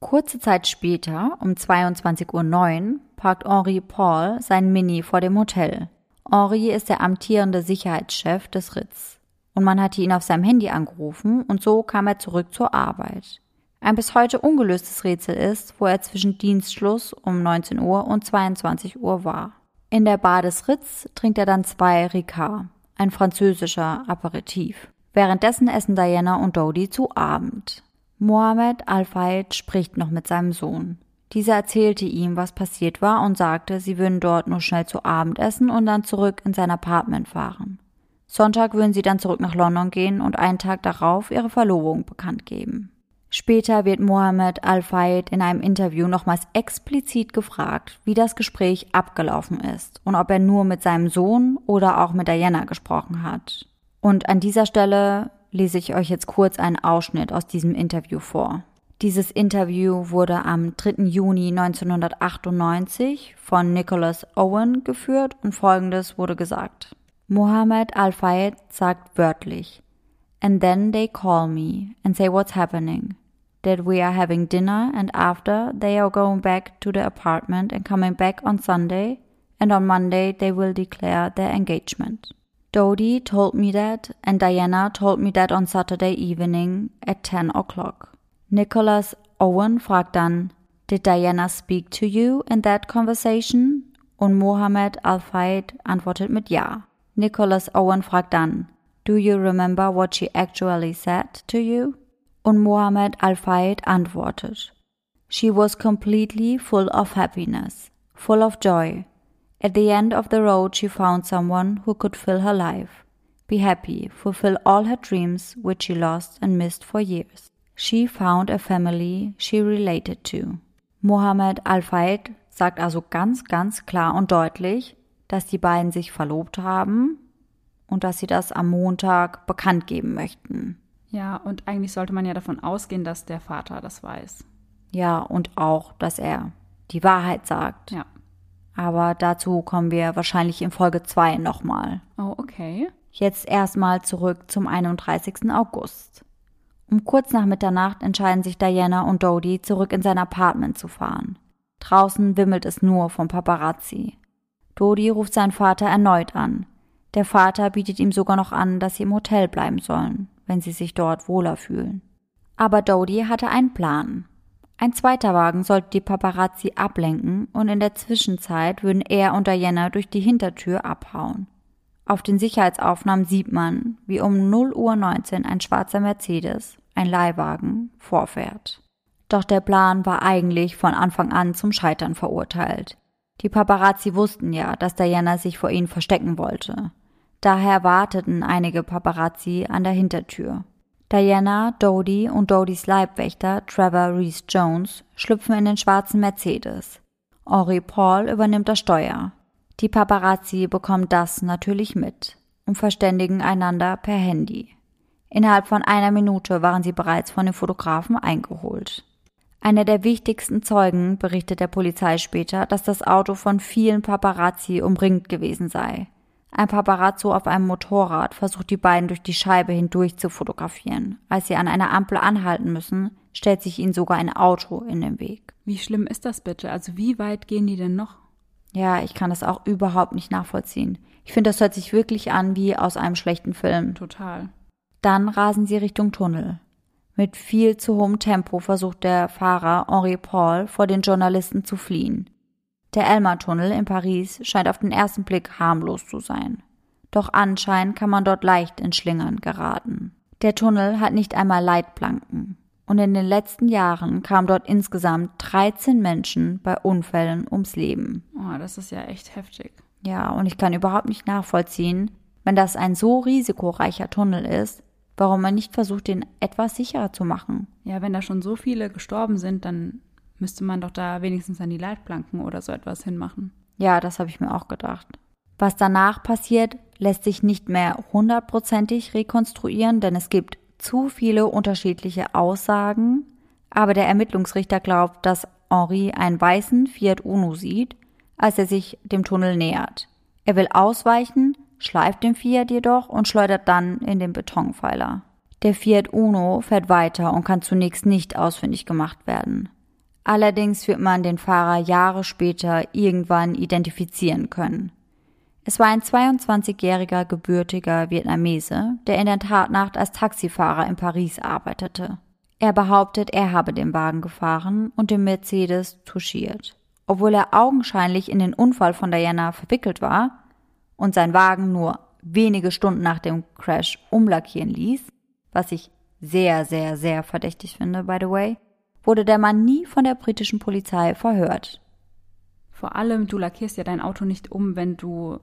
Kurze Zeit später, um 22.09 Uhr, parkt Henri Paul sein Mini vor dem Hotel. Henri ist der amtierende Sicherheitschef des Ritz. Und man hatte ihn auf seinem Handy angerufen und so kam er zurück zur Arbeit. Ein bis heute ungelöstes Rätsel ist, wo er zwischen Dienstschluss um 19 Uhr und 22 Uhr war. In der Bar des Ritz trinkt er dann zwei Ricard, ein französischer Aperitif. Währenddessen essen Diana und Dodie zu Abend. Mohammed Al-Fayed spricht noch mit seinem Sohn. Dieser erzählte ihm, was passiert war und sagte, sie würden dort nur schnell zu Abend essen und dann zurück in sein Apartment fahren. Sonntag würden sie dann zurück nach London gehen und einen Tag darauf ihre Verlobung bekannt geben. Später wird Mohammed Al-Fayed in einem Interview nochmals explizit gefragt, wie das Gespräch abgelaufen ist und ob er nur mit seinem Sohn oder auch mit Diana gesprochen hat. Und an dieser Stelle lese ich euch jetzt kurz einen Ausschnitt aus diesem Interview vor. Dieses Interview wurde am 3. Juni 1998 von Nicholas Owen geführt und folgendes wurde gesagt. Mohammed Al-Fayed sagt wörtlich, And then they call me and say what's happening that we are having dinner and after they are going back to the apartment and coming back on Sunday and on Monday they will declare their engagement. Dodie told me that and Diana told me that on Saturday evening at 10 o'clock. Nicholas Owen fragt dann, Did Diana speak to you in that conversation? Und Mohammed Al-Fayed antwortet mit Ja. Nicholas Owen fragt dann, Do you remember what she actually said to you? Und Mohammed Al-Fayed antwortet, She was completely full of happiness, full of joy. At the end of the road she found someone who could fill her life. Be happy, fulfill all her dreams which she lost and missed for years. She found a family she related to. Mohammed Al-Fayed sagt also ganz, ganz klar und deutlich, dass die beiden sich verlobt haben und dass sie das am Montag bekannt geben möchten. Ja, und eigentlich sollte man ja davon ausgehen, dass der Vater das weiß. Ja, und auch, dass er die Wahrheit sagt. Ja. Aber dazu kommen wir wahrscheinlich in Folge 2 nochmal. Oh, okay. Jetzt erstmal zurück zum 31. August. Um kurz nach Mitternacht entscheiden sich Diana und Dodie, zurück in sein Apartment zu fahren. Draußen wimmelt es nur vom Paparazzi. Dodie ruft seinen Vater erneut an. Der Vater bietet ihm sogar noch an, dass sie im Hotel bleiben sollen wenn sie sich dort wohler fühlen. Aber Dodie hatte einen Plan. Ein zweiter Wagen sollte die Paparazzi ablenken und in der Zwischenzeit würden er und Diana durch die Hintertür abhauen. Auf den Sicherheitsaufnahmen sieht man, wie um 0 Uhr 19 ein schwarzer Mercedes, ein Leihwagen, vorfährt. Doch der Plan war eigentlich von Anfang an zum Scheitern verurteilt. Die Paparazzi wussten ja, dass Diana sich vor ihnen verstecken wollte. Daher warteten einige Paparazzi an der Hintertür. Diana, Dodie und Dodies Leibwächter Trevor Reese Jones schlüpfen in den schwarzen Mercedes. Henri Paul übernimmt das Steuer. Die Paparazzi bekommen das natürlich mit und verständigen einander per Handy. Innerhalb von einer Minute waren sie bereits von den Fotografen eingeholt. Einer der wichtigsten Zeugen berichtet der Polizei später, dass das Auto von vielen Paparazzi umringt gewesen sei. Ein Paparazzo auf einem Motorrad versucht die beiden durch die Scheibe hindurch zu fotografieren. Als sie an einer Ampel anhalten müssen, stellt sich ihnen sogar ein Auto in den Weg. Wie schlimm ist das bitte? Also wie weit gehen die denn noch? Ja, ich kann das auch überhaupt nicht nachvollziehen. Ich finde, das hört sich wirklich an wie aus einem schlechten Film. Total. Dann rasen sie Richtung Tunnel. Mit viel zu hohem Tempo versucht der Fahrer Henri Paul vor den Journalisten zu fliehen. Der Elmar-Tunnel in Paris scheint auf den ersten Blick harmlos zu sein. Doch anscheinend kann man dort leicht in Schlingern geraten. Der Tunnel hat nicht einmal Leitplanken. Und in den letzten Jahren kamen dort insgesamt 13 Menschen bei Unfällen ums Leben. Oh, das ist ja echt heftig. Ja, und ich kann überhaupt nicht nachvollziehen, Wenn das ein so risikoreicher Tunnel ist, warum man nicht versucht, den etwas sicherer zu machen. Ja, wenn da schon so viele gestorben sind, dann müsste man doch da wenigstens an die Leitplanken oder so etwas hinmachen. Ja, das habe ich mir auch gedacht. Was danach passiert, lässt sich nicht mehr hundertprozentig rekonstruieren, denn es gibt zu viele unterschiedliche Aussagen. Aber der Ermittlungsrichter glaubt, dass Henri einen weißen Fiat Uno sieht, als er sich dem Tunnel nähert. Er will ausweichen, schleift den Fiat jedoch und schleudert dann in den Betonpfeiler. Der Fiat Uno fährt weiter und kann zunächst nicht ausfindig gemacht werden. Allerdings wird man den Fahrer Jahre später irgendwann identifizieren können. Es war ein 22-jähriger gebürtiger Vietnamese, der in der Tatnacht als Taxifahrer in Paris arbeitete. Er behauptet, er habe den Wagen gefahren und den Mercedes touchiert. Obwohl er augenscheinlich in den Unfall von Diana verwickelt war und sein Wagen nur wenige Stunden nach dem Crash umlackieren ließ, was ich sehr, sehr, sehr verdächtig finde, by the way, wurde der Mann nie von der britischen Polizei verhört. Vor allem, du lackierst ja dein Auto nicht um, wenn du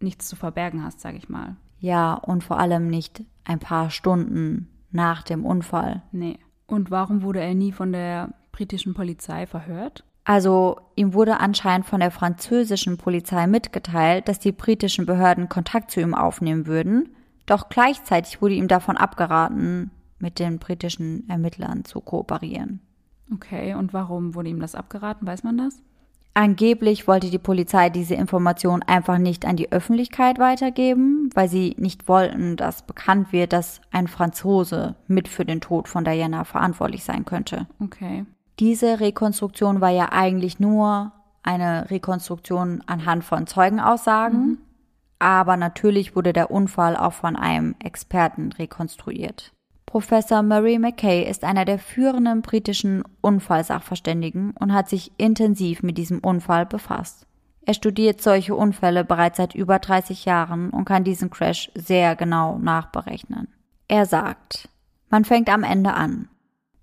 nichts zu verbergen hast, sag ich mal. Ja, und vor allem nicht ein paar Stunden nach dem Unfall. Nee. Und warum wurde er nie von der britischen Polizei verhört? Also ihm wurde anscheinend von der französischen Polizei mitgeteilt, dass die britischen Behörden Kontakt zu ihm aufnehmen würden, doch gleichzeitig wurde ihm davon abgeraten, mit den britischen Ermittlern zu kooperieren. Okay, und warum wurde ihm das abgeraten? Weiß man das? Angeblich wollte die Polizei diese Information einfach nicht an die Öffentlichkeit weitergeben, weil sie nicht wollten, dass bekannt wird, dass ein Franzose mit für den Tod von Diana verantwortlich sein könnte. Okay. Diese Rekonstruktion war ja eigentlich nur eine Rekonstruktion anhand von Zeugenaussagen, mhm. aber natürlich wurde der Unfall auch von einem Experten rekonstruiert. Professor Murray McKay ist einer der führenden britischen Unfallsachverständigen und hat sich intensiv mit diesem Unfall befasst. Er studiert solche Unfälle bereits seit über 30 Jahren und kann diesen Crash sehr genau nachberechnen. Er sagt, man fängt am Ende an.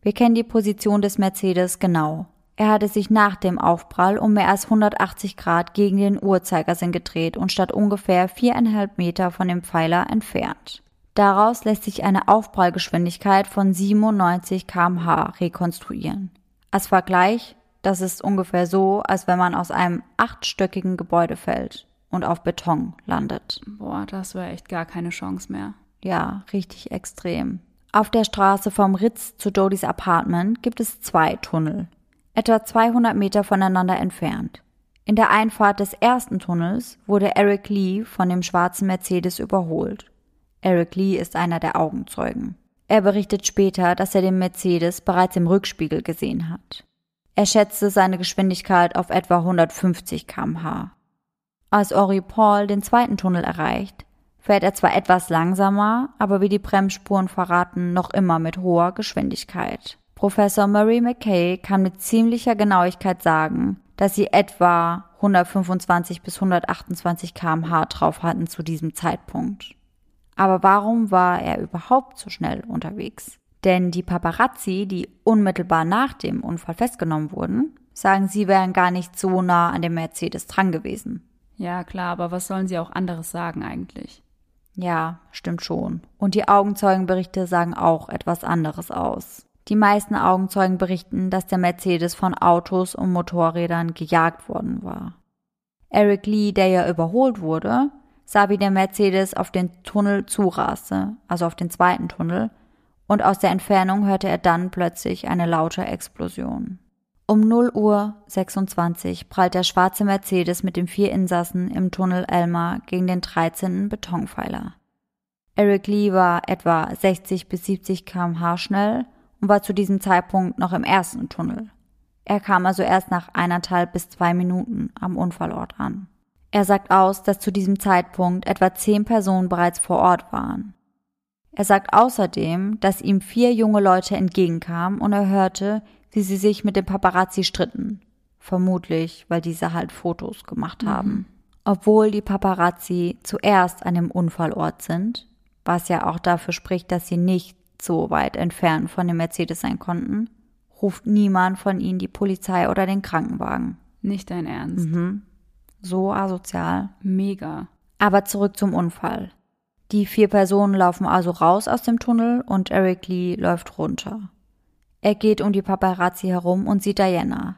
Wir kennen die Position des Mercedes genau. Er hatte sich nach dem Aufprall um mehr als 180 Grad gegen den Uhrzeigersinn gedreht und statt ungefähr viereinhalb Meter von dem Pfeiler entfernt. Daraus lässt sich eine Aufprallgeschwindigkeit von 97 kmh rekonstruieren. Als Vergleich, das ist ungefähr so, als wenn man aus einem achtstöckigen Gebäude fällt und auf Beton landet. Boah, das wäre echt gar keine Chance mehr. Ja, richtig extrem. Auf der Straße vom Ritz zu Dodys Apartment gibt es zwei Tunnel, etwa 200 Meter voneinander entfernt. In der Einfahrt des ersten Tunnels wurde Eric Lee von dem schwarzen Mercedes überholt. Eric Lee ist einer der Augenzeugen. Er berichtet später, dass er den Mercedes bereits im Rückspiegel gesehen hat. Er schätzte seine Geschwindigkeit auf etwa 150 kmh. Als Ori Paul den zweiten Tunnel erreicht, fährt er zwar etwas langsamer, aber wie die Bremsspuren verraten, noch immer mit hoher Geschwindigkeit. Professor Murray McKay kann mit ziemlicher Genauigkeit sagen, dass sie etwa 125 bis 128 kmh drauf hatten zu diesem Zeitpunkt. Aber warum war er überhaupt so schnell unterwegs? Denn die Paparazzi, die unmittelbar nach dem Unfall festgenommen wurden, sagen, sie wären gar nicht so nah an dem Mercedes dran gewesen. Ja, klar, aber was sollen sie auch anderes sagen eigentlich? Ja, stimmt schon. Und die Augenzeugenberichte sagen auch etwas anderes aus. Die meisten Augenzeugen berichten, dass der Mercedes von Autos und Motorrädern gejagt worden war. Eric Lee, der ja überholt wurde, sah, wie der Mercedes auf den Tunnel zuraste, also auf den zweiten Tunnel, und aus der Entfernung hörte er dann plötzlich eine laute Explosion. Um 0 Uhr 26 prallt der schwarze Mercedes mit den vier Insassen im Tunnel Elmer gegen den 13. Betonpfeiler. Eric Lee war etwa 60 bis 70 kmh schnell und war zu diesem Zeitpunkt noch im ersten Tunnel. Er kam also erst nach eineinhalb bis zwei Minuten am Unfallort an. Er sagt aus, dass zu diesem Zeitpunkt etwa zehn Personen bereits vor Ort waren. Er sagt außerdem, dass ihm vier junge Leute entgegenkamen und er hörte, wie sie sich mit dem Paparazzi stritten. Vermutlich, weil diese halt Fotos gemacht mhm. haben. Obwohl die Paparazzi zuerst an dem Unfallort sind, was ja auch dafür spricht, dass sie nicht so weit entfernt von dem Mercedes sein konnten, ruft niemand von ihnen die Polizei oder den Krankenwagen. Nicht dein Ernst. Mhm. So asozial. Mega. Aber zurück zum Unfall. Die vier Personen laufen also raus aus dem Tunnel und Eric Lee läuft runter. Er geht um die Paparazzi herum und sieht Diana.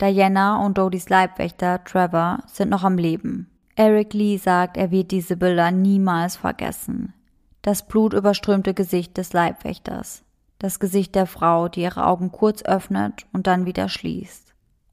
Diana und Dodys Leibwächter Trevor sind noch am Leben. Eric Lee sagt, er wird diese Bilder niemals vergessen. Das blutüberströmte Gesicht des Leibwächters. Das Gesicht der Frau, die ihre Augen kurz öffnet und dann wieder schließt.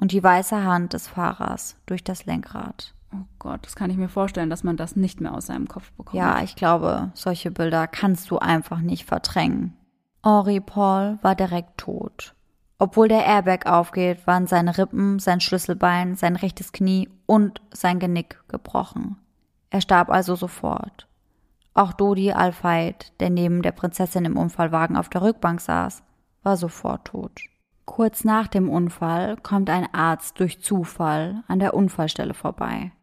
Und die weiße Hand des Fahrers durch das Lenkrad. Oh Gott, das kann ich mir vorstellen, dass man das nicht mehr aus seinem Kopf bekommt. Ja, ich glaube, solche Bilder kannst du einfach nicht verdrängen. Henri Paul war direkt tot. Obwohl der Airbag aufgeht, waren seine Rippen, sein Schlüsselbein, sein rechtes Knie und sein Genick gebrochen. Er starb also sofort. Auch Dodi Al-Fayed, der neben der Prinzessin im Unfallwagen auf der Rückbank saß, war sofort tot. Kurz nach dem Unfall kommt ein Arzt durch Zufall an der Unfallstelle vorbei.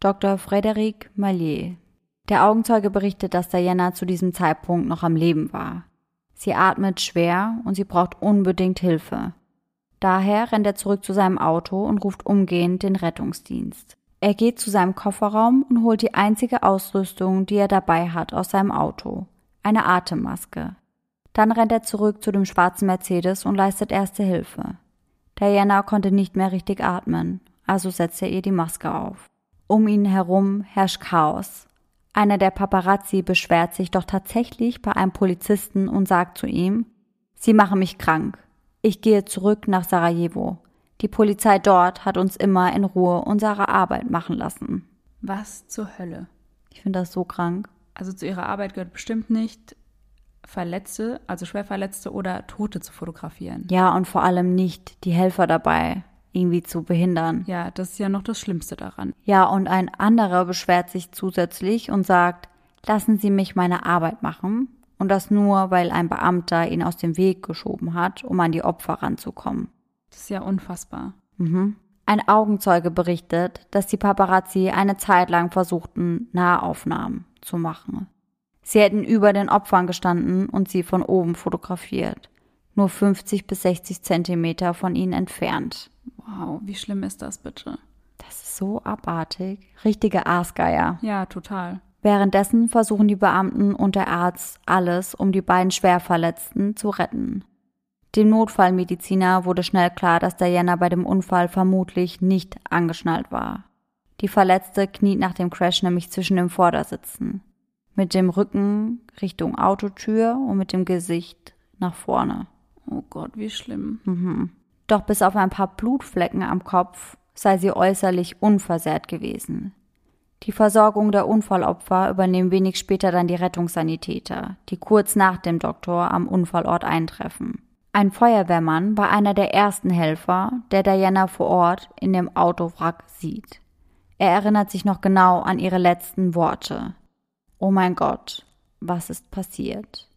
Dr. Frédéric Mallier. Der Augenzeuge berichtet, dass Diana zu diesem Zeitpunkt noch am Leben war. Sie atmet schwer und sie braucht unbedingt Hilfe. Daher rennt er zurück zu seinem Auto und ruft umgehend den Rettungsdienst. Er geht zu seinem Kofferraum und holt die einzige Ausrüstung, die er dabei hat, aus seinem Auto. Eine Atemmaske. Dann rennt er zurück zu dem schwarzen Mercedes und leistet erste Hilfe. Diana konnte nicht mehr richtig atmen, also setzt er ihr die Maske auf. Um ihn herum herrscht Chaos. Einer der Paparazzi beschwert sich doch tatsächlich bei einem Polizisten und sagt zu ihm, Sie machen mich krank. Ich gehe zurück nach Sarajevo. Die Polizei dort hat uns immer in Ruhe unsere Arbeit machen lassen. Was zur Hölle? Ich finde das so krank. Also zu ihrer Arbeit gehört bestimmt nicht, Verletzte, also Schwerverletzte oder Tote zu fotografieren. Ja, und vor allem nicht die Helfer dabei irgendwie zu behindern. Ja, das ist ja noch das Schlimmste daran. Ja, und ein anderer beschwert sich zusätzlich und sagt, lassen Sie mich meine Arbeit machen. Und das nur, weil ein Beamter ihn aus dem Weg geschoben hat, um an die Opfer ranzukommen. Das ist ja unfassbar. Mhm. Ein Augenzeuge berichtet, dass die Paparazzi eine Zeit lang versuchten, Nahaufnahmen zu machen. Sie hätten über den Opfern gestanden und sie von oben fotografiert, nur 50 bis 60 Zentimeter von ihnen entfernt. Wow, wie schlimm ist das bitte? Das ist so abartig. Richtige Aasgeier. Ja, total. Währenddessen versuchen die Beamten und der Arzt alles, um die beiden Schwerverletzten zu retten. Dem Notfallmediziner wurde schnell klar, dass Diana bei dem Unfall vermutlich nicht angeschnallt war. Die Verletzte kniet nach dem Crash nämlich zwischen den Vordersitzen. Mit dem Rücken Richtung Autotür und mit dem Gesicht nach vorne. Oh Gott, wie schlimm. Mhm. Doch bis auf ein paar Blutflecken am Kopf sei sie äußerlich unversehrt gewesen. Die Versorgung der Unfallopfer übernehmen wenig später dann die Rettungssanitäter, die kurz nach dem Doktor am Unfallort eintreffen. Ein Feuerwehrmann war einer der ersten Helfer, der Diana vor Ort in dem Autowrack sieht. Er erinnert sich noch genau an ihre letzten Worte. Oh mein Gott, was ist passiert?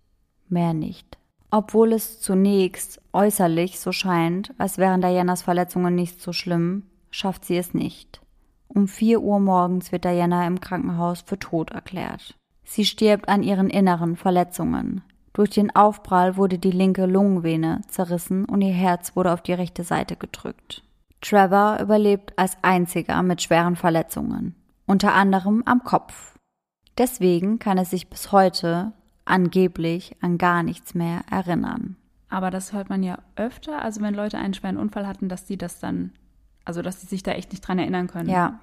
Mehr nicht. Obwohl es zunächst äußerlich so scheint, als wären Dianas Verletzungen nicht so schlimm, schafft sie es nicht. Um vier Uhr morgens wird Diana im Krankenhaus für tot erklärt. Sie stirbt an ihren inneren Verletzungen. Durch den Aufprall wurde die linke Lungenvene zerrissen und ihr Herz wurde auf die rechte Seite gedrückt. Trevor überlebt als einziger mit schweren Verletzungen, unter anderem am Kopf. Deswegen kann er sich bis heute angeblich an gar nichts mehr erinnern. Aber das hört man ja öfter, also wenn Leute einen schweren Unfall hatten, dass die das dann, also dass sie sich da echt nicht dran erinnern können. Ja.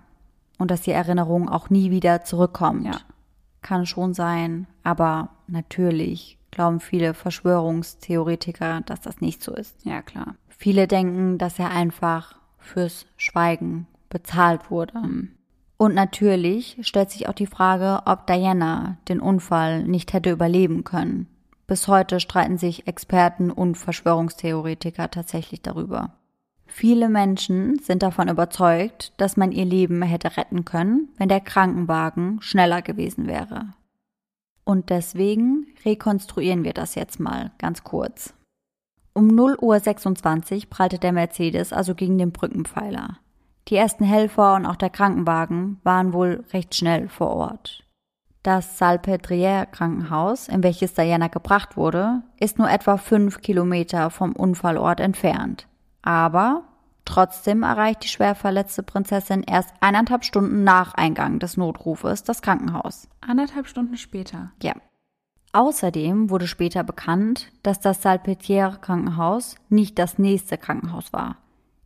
Und dass die Erinnerung auch nie wieder zurückkommt. Ja. Kann schon sein, aber natürlich glauben viele Verschwörungstheoretiker, dass das nicht so ist. Ja, klar. Viele denken, dass er einfach fürs Schweigen bezahlt wurde. Mhm. Und natürlich stellt sich auch die Frage, ob Diana den Unfall nicht hätte überleben können. Bis heute streiten sich Experten und Verschwörungstheoretiker tatsächlich darüber. Viele Menschen sind davon überzeugt, dass man ihr Leben hätte retten können, wenn der Krankenwagen schneller gewesen wäre. Und deswegen rekonstruieren wir das jetzt mal ganz kurz. Um 0.26 Uhr prallte der Mercedes also gegen den Brückenpfeiler. Die ersten Helfer und auch der Krankenwagen waren wohl recht schnell vor Ort. Das Salpêtrière Krankenhaus, in welches Diana gebracht wurde, ist nur etwa fünf Kilometer vom Unfallort entfernt. Aber Trotzdem erreicht die schwer verletzte Prinzessin erst eineinhalb Stunden nach Eingang des Notrufes das Krankenhaus. Anderthalb Stunden später. Ja. Außerdem wurde später bekannt, dass das Salpêtrière-Krankenhaus nicht das nächste Krankenhaus war.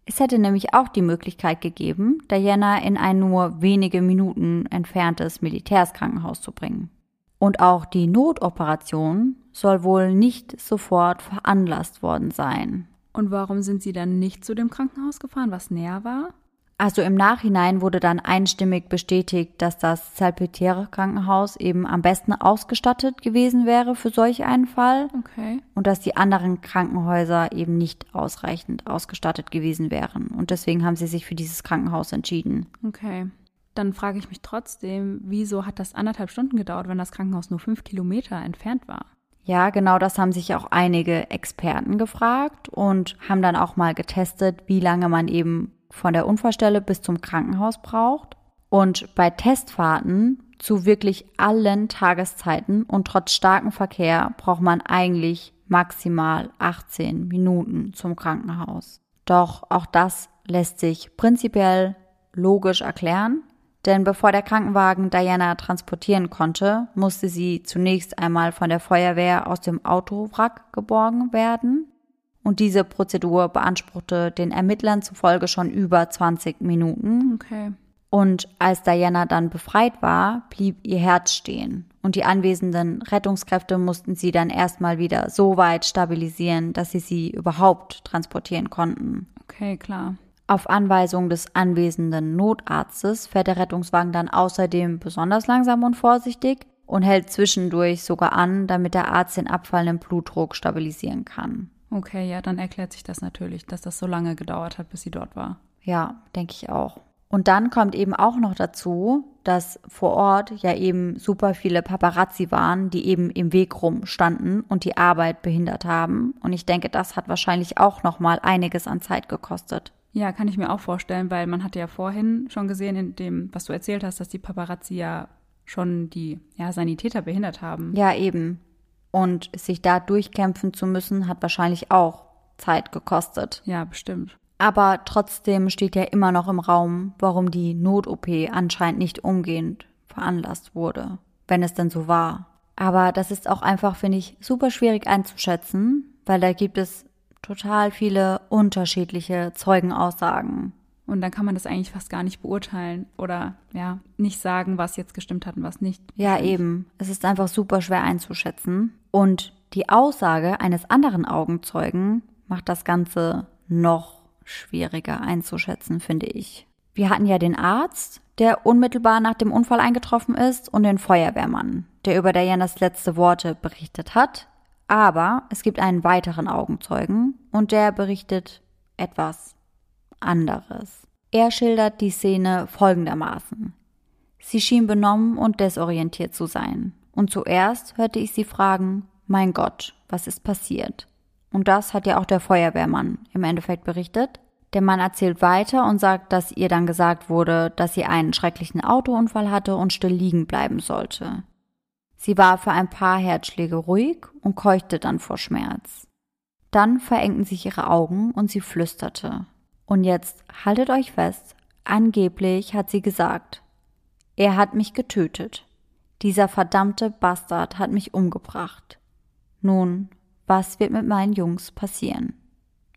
Es hätte nämlich auch die Möglichkeit gegeben, Diana in ein nur wenige Minuten entferntes Militärskrankenhaus zu bringen. Und auch die Notoperation soll wohl nicht sofort veranlasst worden sein. Und warum sind sie dann nicht zu dem Krankenhaus gefahren, was näher war? Also im Nachhinein wurde dann einstimmig bestätigt, dass das Salpeterre-Krankenhaus eben am besten ausgestattet gewesen wäre für solch einen Fall. Okay. Und dass die anderen Krankenhäuser eben nicht ausreichend ausgestattet gewesen wären. Und deswegen haben sie sich für dieses Krankenhaus entschieden. Okay. Dann frage ich mich trotzdem, wieso hat das anderthalb Stunden gedauert, wenn das Krankenhaus nur fünf Kilometer entfernt war? Ja, genau das haben sich auch einige Experten gefragt und haben dann auch mal getestet, wie lange man eben von der Unfallstelle bis zum Krankenhaus braucht. Und bei Testfahrten zu wirklich allen Tageszeiten und trotz starkem Verkehr braucht man eigentlich maximal 18 Minuten zum Krankenhaus. Doch auch das lässt sich prinzipiell logisch erklären. Denn bevor der Krankenwagen Diana transportieren konnte, musste sie zunächst einmal von der Feuerwehr aus dem Autowrack geborgen werden. Und diese Prozedur beanspruchte den Ermittlern zufolge schon über 20 Minuten. Okay. Und als Diana dann befreit war, blieb ihr Herz stehen. Und die anwesenden Rettungskräfte mussten sie dann erstmal wieder so weit stabilisieren, dass sie sie überhaupt transportieren konnten. Okay, klar. Auf Anweisung des anwesenden Notarztes fährt der Rettungswagen dann außerdem besonders langsam und vorsichtig und hält zwischendurch sogar an, damit der Arzt den abfallenden Blutdruck stabilisieren kann. Okay, ja, dann erklärt sich das natürlich, dass das so lange gedauert hat, bis sie dort war. Ja, denke ich auch. Und dann kommt eben auch noch dazu, dass vor Ort ja eben super viele Paparazzi waren, die eben im Weg rumstanden und die Arbeit behindert haben. Und ich denke, das hat wahrscheinlich auch noch mal einiges an Zeit gekostet. Ja, kann ich mir auch vorstellen, weil man hatte ja vorhin schon gesehen, in dem, was du erzählt hast, dass die Paparazzi ja schon die ja, Sanitäter behindert haben. Ja, eben. Und sich da durchkämpfen zu müssen, hat wahrscheinlich auch Zeit gekostet. Ja, bestimmt. Aber trotzdem steht ja immer noch im Raum, warum die Not-OP anscheinend nicht umgehend veranlasst wurde, wenn es denn so war. Aber das ist auch einfach, finde ich, super schwierig einzuschätzen, weil da gibt es total viele unterschiedliche Zeugenaussagen. Und dann kann man das eigentlich fast gar nicht beurteilen oder ja, nicht sagen, was jetzt gestimmt hat und was nicht. Ja, eben. Es ist einfach super schwer einzuschätzen. Und die Aussage eines anderen Augenzeugen macht das Ganze noch schwieriger einzuschätzen, finde ich. Wir hatten ja den Arzt, der unmittelbar nach dem Unfall eingetroffen ist, und den Feuerwehrmann, der über Dianas letzte Worte berichtet hat. Aber es gibt einen weiteren Augenzeugen und der berichtet etwas anderes. Er schildert die Szene folgendermaßen. Sie schien benommen und desorientiert zu sein. Und zuerst hörte ich sie fragen, mein Gott, was ist passiert? Und das hat ja auch der Feuerwehrmann im Endeffekt berichtet. Der Mann erzählt weiter und sagt, dass ihr dann gesagt wurde, dass sie einen schrecklichen Autounfall hatte und still liegen bleiben sollte. Sie war für ein paar Herzschläge ruhig und keuchte dann vor Schmerz. Dann verengten sich ihre Augen und sie flüsterte. Und jetzt haltet euch fest, angeblich hat sie gesagt, er hat mich getötet. Dieser verdammte Bastard hat mich umgebracht. Nun, was wird mit meinen Jungs passieren?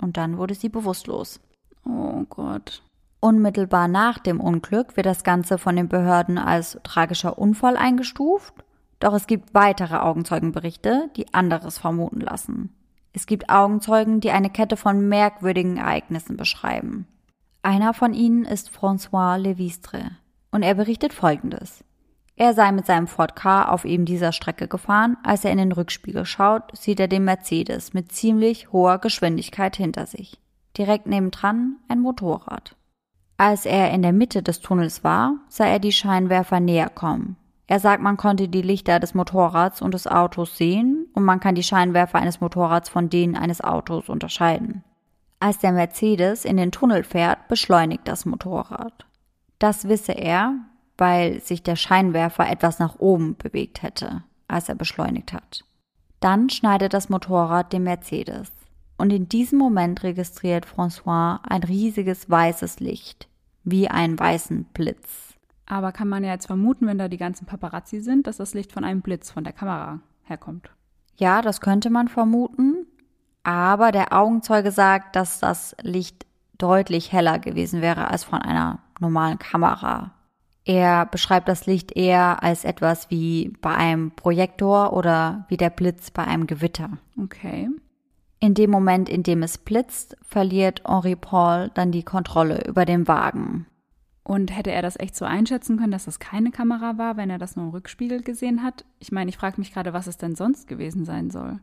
Und dann wurde sie bewusstlos. Oh Gott. Unmittelbar nach dem Unglück wird das Ganze von den Behörden als tragischer Unfall eingestuft doch es gibt weitere Augenzeugenberichte, die anderes vermuten lassen. Es gibt Augenzeugen, die eine Kette von merkwürdigen Ereignissen beschreiben. Einer von ihnen ist François Levistre und er berichtet folgendes. Er sei mit seinem Ford K auf eben dieser Strecke gefahren. Als er in den Rückspiegel schaut, sieht er den Mercedes mit ziemlich hoher Geschwindigkeit hinter sich. Direkt nebendran ein Motorrad. Als er in der Mitte des Tunnels war, sah er die Scheinwerfer näher kommen. Er sagt, man konnte die Lichter des Motorrads und des Autos sehen und man kann die Scheinwerfer eines Motorrads von denen eines Autos unterscheiden. Als der Mercedes in den Tunnel fährt, beschleunigt das Motorrad. Das wisse er, weil sich der Scheinwerfer etwas nach oben bewegt hätte, als er beschleunigt hat. Dann schneidet das Motorrad den Mercedes. Und in diesem Moment registriert François ein riesiges weißes Licht, wie einen weißen Blitz. Aber kann man ja jetzt vermuten, wenn da die ganzen Paparazzi sind, dass das Licht von einem Blitz von der Kamera herkommt. Ja, das könnte man vermuten. Aber der Augenzeuge sagt, dass das Licht deutlich heller gewesen wäre als von einer normalen Kamera. Er beschreibt das Licht eher als etwas wie bei einem Projektor oder wie der Blitz bei einem Gewitter. Okay. In dem Moment, in dem es blitzt, verliert Henri Paul dann die Kontrolle über den Wagen. Und hätte er das echt so einschätzen können, dass das keine Kamera war, wenn er das nur im Rückspiegel gesehen hat? Ich meine, ich frage mich gerade, was es denn sonst gewesen sein soll.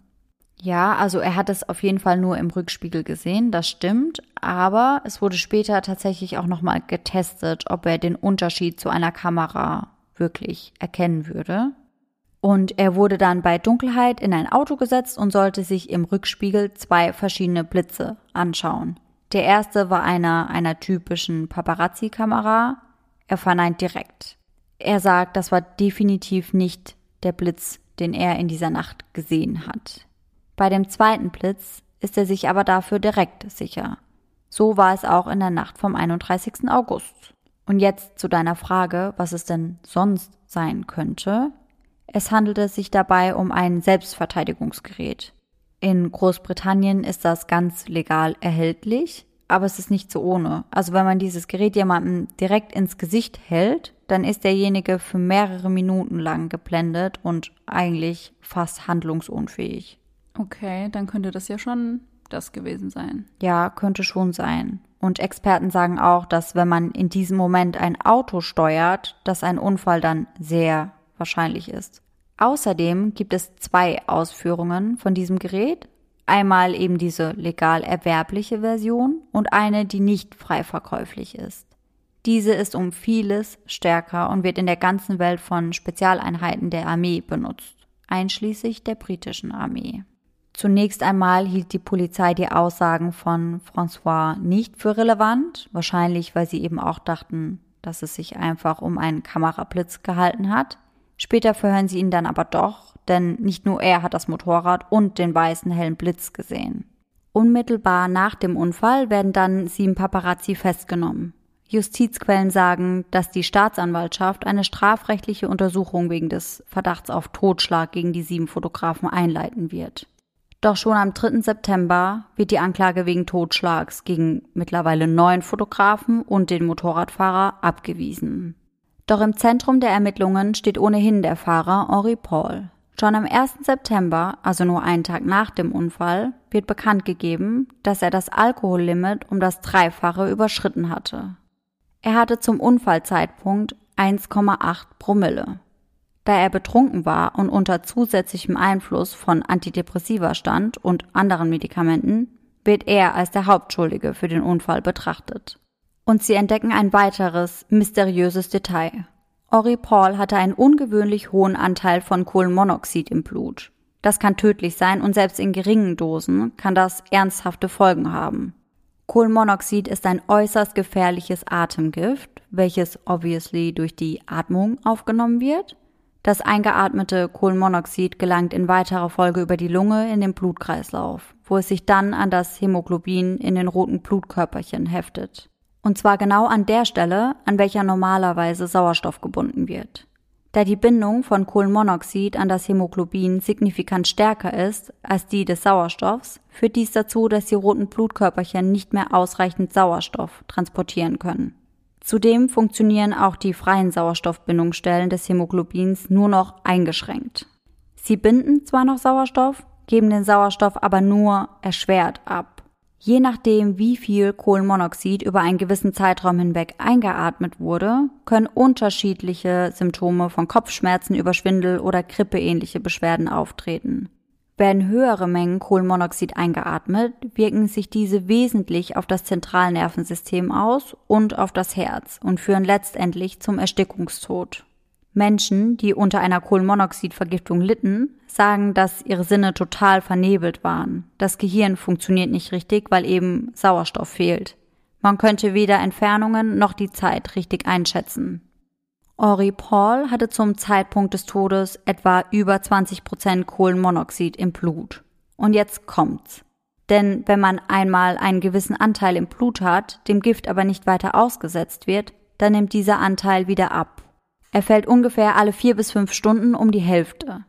Ja, also er hat es auf jeden Fall nur im Rückspiegel gesehen, das stimmt, aber es wurde später tatsächlich auch nochmal getestet, ob er den Unterschied zu einer Kamera wirklich erkennen würde. Und er wurde dann bei Dunkelheit in ein Auto gesetzt und sollte sich im Rückspiegel zwei verschiedene Blitze anschauen. Der erste war einer einer typischen Paparazzi-Kamera. Er verneint direkt. Er sagt, das war definitiv nicht der Blitz, den er in dieser Nacht gesehen hat. Bei dem zweiten Blitz ist er sich aber dafür direkt sicher. So war es auch in der Nacht vom 31. August. Und jetzt zu deiner Frage, was es denn sonst sein könnte. Es handelte sich dabei um ein Selbstverteidigungsgerät. In Großbritannien ist das ganz legal erhältlich, aber es ist nicht so ohne. Also wenn man dieses Gerät jemandem direkt ins Gesicht hält, dann ist derjenige für mehrere Minuten lang geblendet und eigentlich fast handlungsunfähig. Okay, dann könnte das ja schon das gewesen sein. Ja, könnte schon sein. Und Experten sagen auch, dass wenn man in diesem Moment ein Auto steuert, dass ein Unfall dann sehr wahrscheinlich ist. Außerdem gibt es zwei Ausführungen von diesem Gerät. Einmal eben diese legal erwerbliche Version und eine, die nicht frei verkäuflich ist. Diese ist um vieles stärker und wird in der ganzen Welt von Spezialeinheiten der Armee benutzt, einschließlich der britischen Armee. Zunächst einmal hielt die Polizei die Aussagen von François nicht für relevant, wahrscheinlich weil sie eben auch dachten, dass es sich einfach um einen Kamerablitz gehalten hat. Später verhören sie ihn dann aber doch, denn nicht nur er hat das Motorrad und den weißen hellen Blitz gesehen. Unmittelbar nach dem Unfall werden dann sieben Paparazzi festgenommen. Justizquellen sagen, dass die Staatsanwaltschaft eine strafrechtliche Untersuchung wegen des Verdachts auf Totschlag gegen die sieben Fotografen einleiten wird. Doch schon am 3. September wird die Anklage wegen Totschlags gegen mittlerweile neun Fotografen und den Motorradfahrer abgewiesen. Doch im Zentrum der Ermittlungen steht ohnehin der Fahrer Henri Paul. Schon am 1. September, also nur einen Tag nach dem Unfall, wird bekannt gegeben, dass er das Alkohollimit um das Dreifache überschritten hatte. Er hatte zum Unfallzeitpunkt 1,8 Promille. Da er betrunken war und unter zusätzlichem Einfluss von Antidepressiva stand und anderen Medikamenten, wird er als der Hauptschuldige für den Unfall betrachtet. Und sie entdecken ein weiteres mysteriöses Detail. Ori Paul hatte einen ungewöhnlich hohen Anteil von Kohlenmonoxid im Blut. Das kann tödlich sein und selbst in geringen Dosen kann das ernsthafte Folgen haben. Kohlenmonoxid ist ein äußerst gefährliches Atemgift, welches obviously durch die Atmung aufgenommen wird. Das eingeatmete Kohlenmonoxid gelangt in weiterer Folge über die Lunge in den Blutkreislauf, wo es sich dann an das Hämoglobin in den roten Blutkörperchen heftet. Und zwar genau an der Stelle, an welcher normalerweise Sauerstoff gebunden wird. Da die Bindung von Kohlenmonoxid an das Hämoglobin signifikant stärker ist als die des Sauerstoffs, führt dies dazu, dass die roten Blutkörperchen nicht mehr ausreichend Sauerstoff transportieren können. Zudem funktionieren auch die freien Sauerstoffbindungsstellen des Hämoglobins nur noch eingeschränkt. Sie binden zwar noch Sauerstoff, geben den Sauerstoff aber nur erschwert ab. Je nachdem, wie viel Kohlenmonoxid über einen gewissen Zeitraum hinweg eingeatmet wurde, können unterschiedliche Symptome von Kopfschmerzen über Schwindel oder grippeähnliche Beschwerden auftreten. Werden höhere Mengen Kohlenmonoxid eingeatmet, wirken sich diese wesentlich auf das Zentralnervensystem aus und auf das Herz und führen letztendlich zum Erstickungstod. Menschen, die unter einer Kohlenmonoxidvergiftung litten, sagen, dass ihre Sinne total vernebelt waren. Das Gehirn funktioniert nicht richtig, weil eben Sauerstoff fehlt. Man könnte weder Entfernungen noch die Zeit richtig einschätzen. Henri Paul hatte zum Zeitpunkt des Todes etwa über 20 Prozent Kohlenmonoxid im Blut. Und jetzt kommt's. Denn wenn man einmal einen gewissen Anteil im Blut hat, dem Gift aber nicht weiter ausgesetzt wird, dann nimmt dieser Anteil wieder ab. Er fällt ungefähr alle vier bis fünf Stunden um die Hälfte.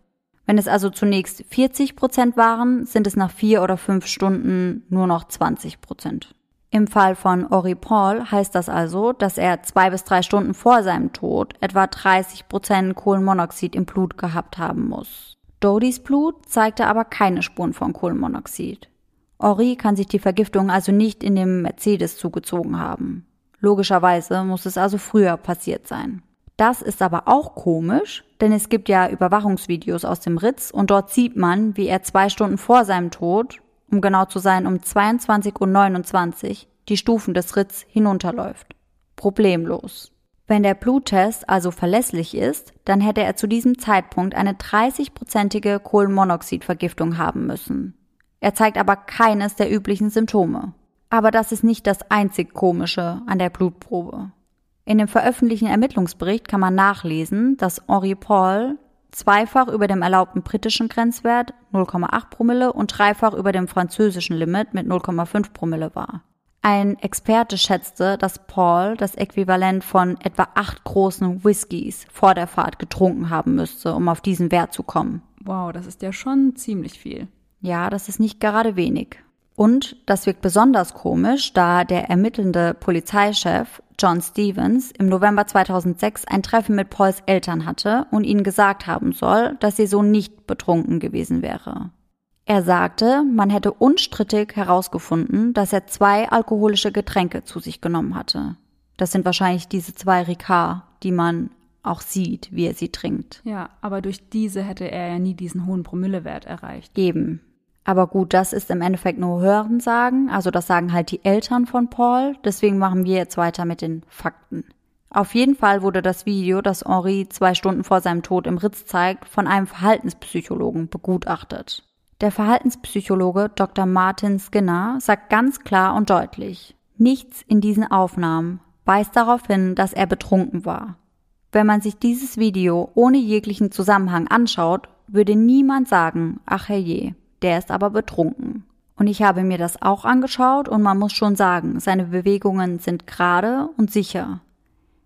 Wenn es also zunächst 40 Prozent waren, sind es nach vier oder fünf Stunden nur noch 20 Prozent. Im Fall von Ori Paul heißt das also, dass er zwei bis drei Stunden vor seinem Tod etwa 30 Prozent Kohlenmonoxid im Blut gehabt haben muss. Dodys Blut zeigte aber keine Spuren von Kohlenmonoxid. Ori kann sich die Vergiftung also nicht in dem Mercedes zugezogen haben. Logischerweise muss es also früher passiert sein. Das ist aber auch komisch, denn es gibt ja Überwachungsvideos aus dem Ritz und dort sieht man, wie er zwei Stunden vor seinem Tod, um genau zu sein um 22.29 Uhr, die Stufen des Ritz hinunterläuft. Problemlos. Wenn der Bluttest also verlässlich ist, dann hätte er zu diesem Zeitpunkt eine 30-prozentige Kohlenmonoxidvergiftung haben müssen. Er zeigt aber keines der üblichen Symptome. Aber das ist nicht das einzig Komische an der Blutprobe. In dem veröffentlichten Ermittlungsbericht kann man nachlesen, dass Henri Paul zweifach über dem erlaubten britischen Grenzwert 0,8 Promille und dreifach über dem französischen Limit mit 0,5 Promille war. Ein Experte schätzte, dass Paul das Äquivalent von etwa acht großen Whiskys vor der Fahrt getrunken haben müsste, um auf diesen Wert zu kommen. Wow, das ist ja schon ziemlich viel. Ja, das ist nicht gerade wenig. Und das wirkt besonders komisch, da der ermittelnde Polizeichef John Stevens im November 2006 ein Treffen mit Pauls Eltern hatte und ihnen gesagt haben soll, dass ihr Sohn nicht betrunken gewesen wäre. Er sagte, man hätte unstrittig herausgefunden, dass er zwei alkoholische Getränke zu sich genommen hatte. Das sind wahrscheinlich diese zwei Ricard, die man auch sieht, wie er sie trinkt. Ja, aber durch diese hätte er ja nie diesen hohen Promillewert erreicht. Eben. Aber gut, das ist im Endeffekt nur Hörensagen, also das sagen halt die Eltern von Paul, deswegen machen wir jetzt weiter mit den Fakten. Auf jeden Fall wurde das Video, das Henri zwei Stunden vor seinem Tod im Ritz zeigt, von einem Verhaltenspsychologen begutachtet. Der Verhaltenspsychologe Dr. Martin Skinner sagt ganz klar und deutlich, nichts in diesen Aufnahmen weist darauf hin, dass er betrunken war. Wenn man sich dieses Video ohne jeglichen Zusammenhang anschaut, würde niemand sagen, ach herrje, der ist aber betrunken. Und ich habe mir das auch angeschaut und man muss schon sagen, seine Bewegungen sind gerade und sicher.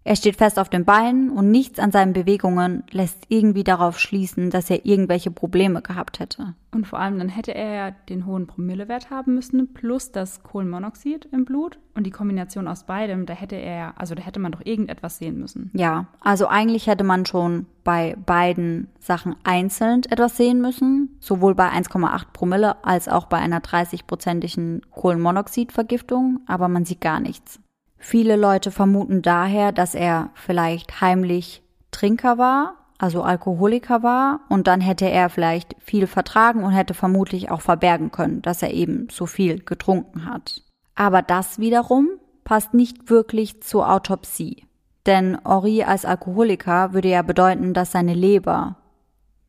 Er steht fest auf den Beinen und nichts an seinen Bewegungen lässt irgendwie darauf schließen, dass er irgendwelche Probleme gehabt hätte. Und vor allem dann hätte er ja den hohen Promillewert haben müssen, plus das Kohlenmonoxid im Blut. Und die Kombination aus beidem, da hätte er ja, also da hätte man doch irgendetwas sehen müssen. Ja, also eigentlich hätte man schon bei beiden Sachen einzeln etwas sehen müssen, sowohl bei 1,8 Promille als auch bei einer 30-prozentigen Kohlenmonoxidvergiftung, aber man sieht gar nichts. Viele Leute vermuten daher, dass er vielleicht heimlich Trinker war, also Alkoholiker war, und dann hätte er vielleicht viel vertragen und hätte vermutlich auch verbergen können, dass er eben so viel getrunken hat. Aber das wiederum passt nicht wirklich zur Autopsie. Denn Henri als Alkoholiker würde ja bedeuten, dass seine Leber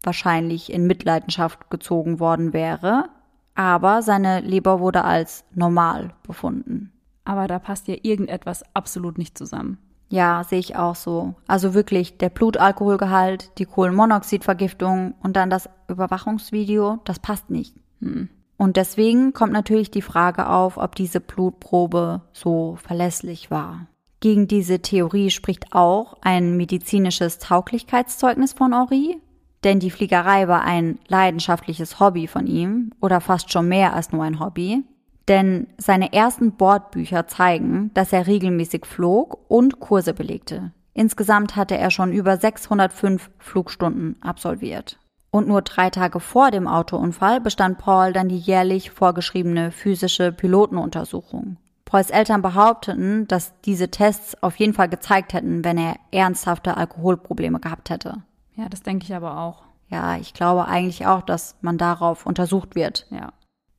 wahrscheinlich in Mitleidenschaft gezogen worden wäre, aber seine Leber wurde als normal befunden aber da passt ja irgendetwas absolut nicht zusammen. Ja, sehe ich auch so. Also wirklich der Blutalkoholgehalt, die Kohlenmonoxidvergiftung und dann das Überwachungsvideo, das passt nicht. Hm. Und deswegen kommt natürlich die Frage auf, ob diese Blutprobe so verlässlich war. Gegen diese Theorie spricht auch ein medizinisches Tauglichkeitszeugnis von Henri, denn die Fliegerei war ein leidenschaftliches Hobby von ihm oder fast schon mehr als nur ein Hobby. Denn seine ersten Bordbücher zeigen, dass er regelmäßig flog und Kurse belegte. Insgesamt hatte er schon über 605 Flugstunden absolviert. Und nur drei Tage vor dem Autounfall bestand Paul dann die jährlich vorgeschriebene physische Pilotenuntersuchung. Pauls Eltern behaupteten, dass diese Tests auf jeden Fall gezeigt hätten, wenn er ernsthafte Alkoholprobleme gehabt hätte. Ja, das denke ich aber auch. Ja, ich glaube eigentlich auch, dass man darauf untersucht wird. Ja.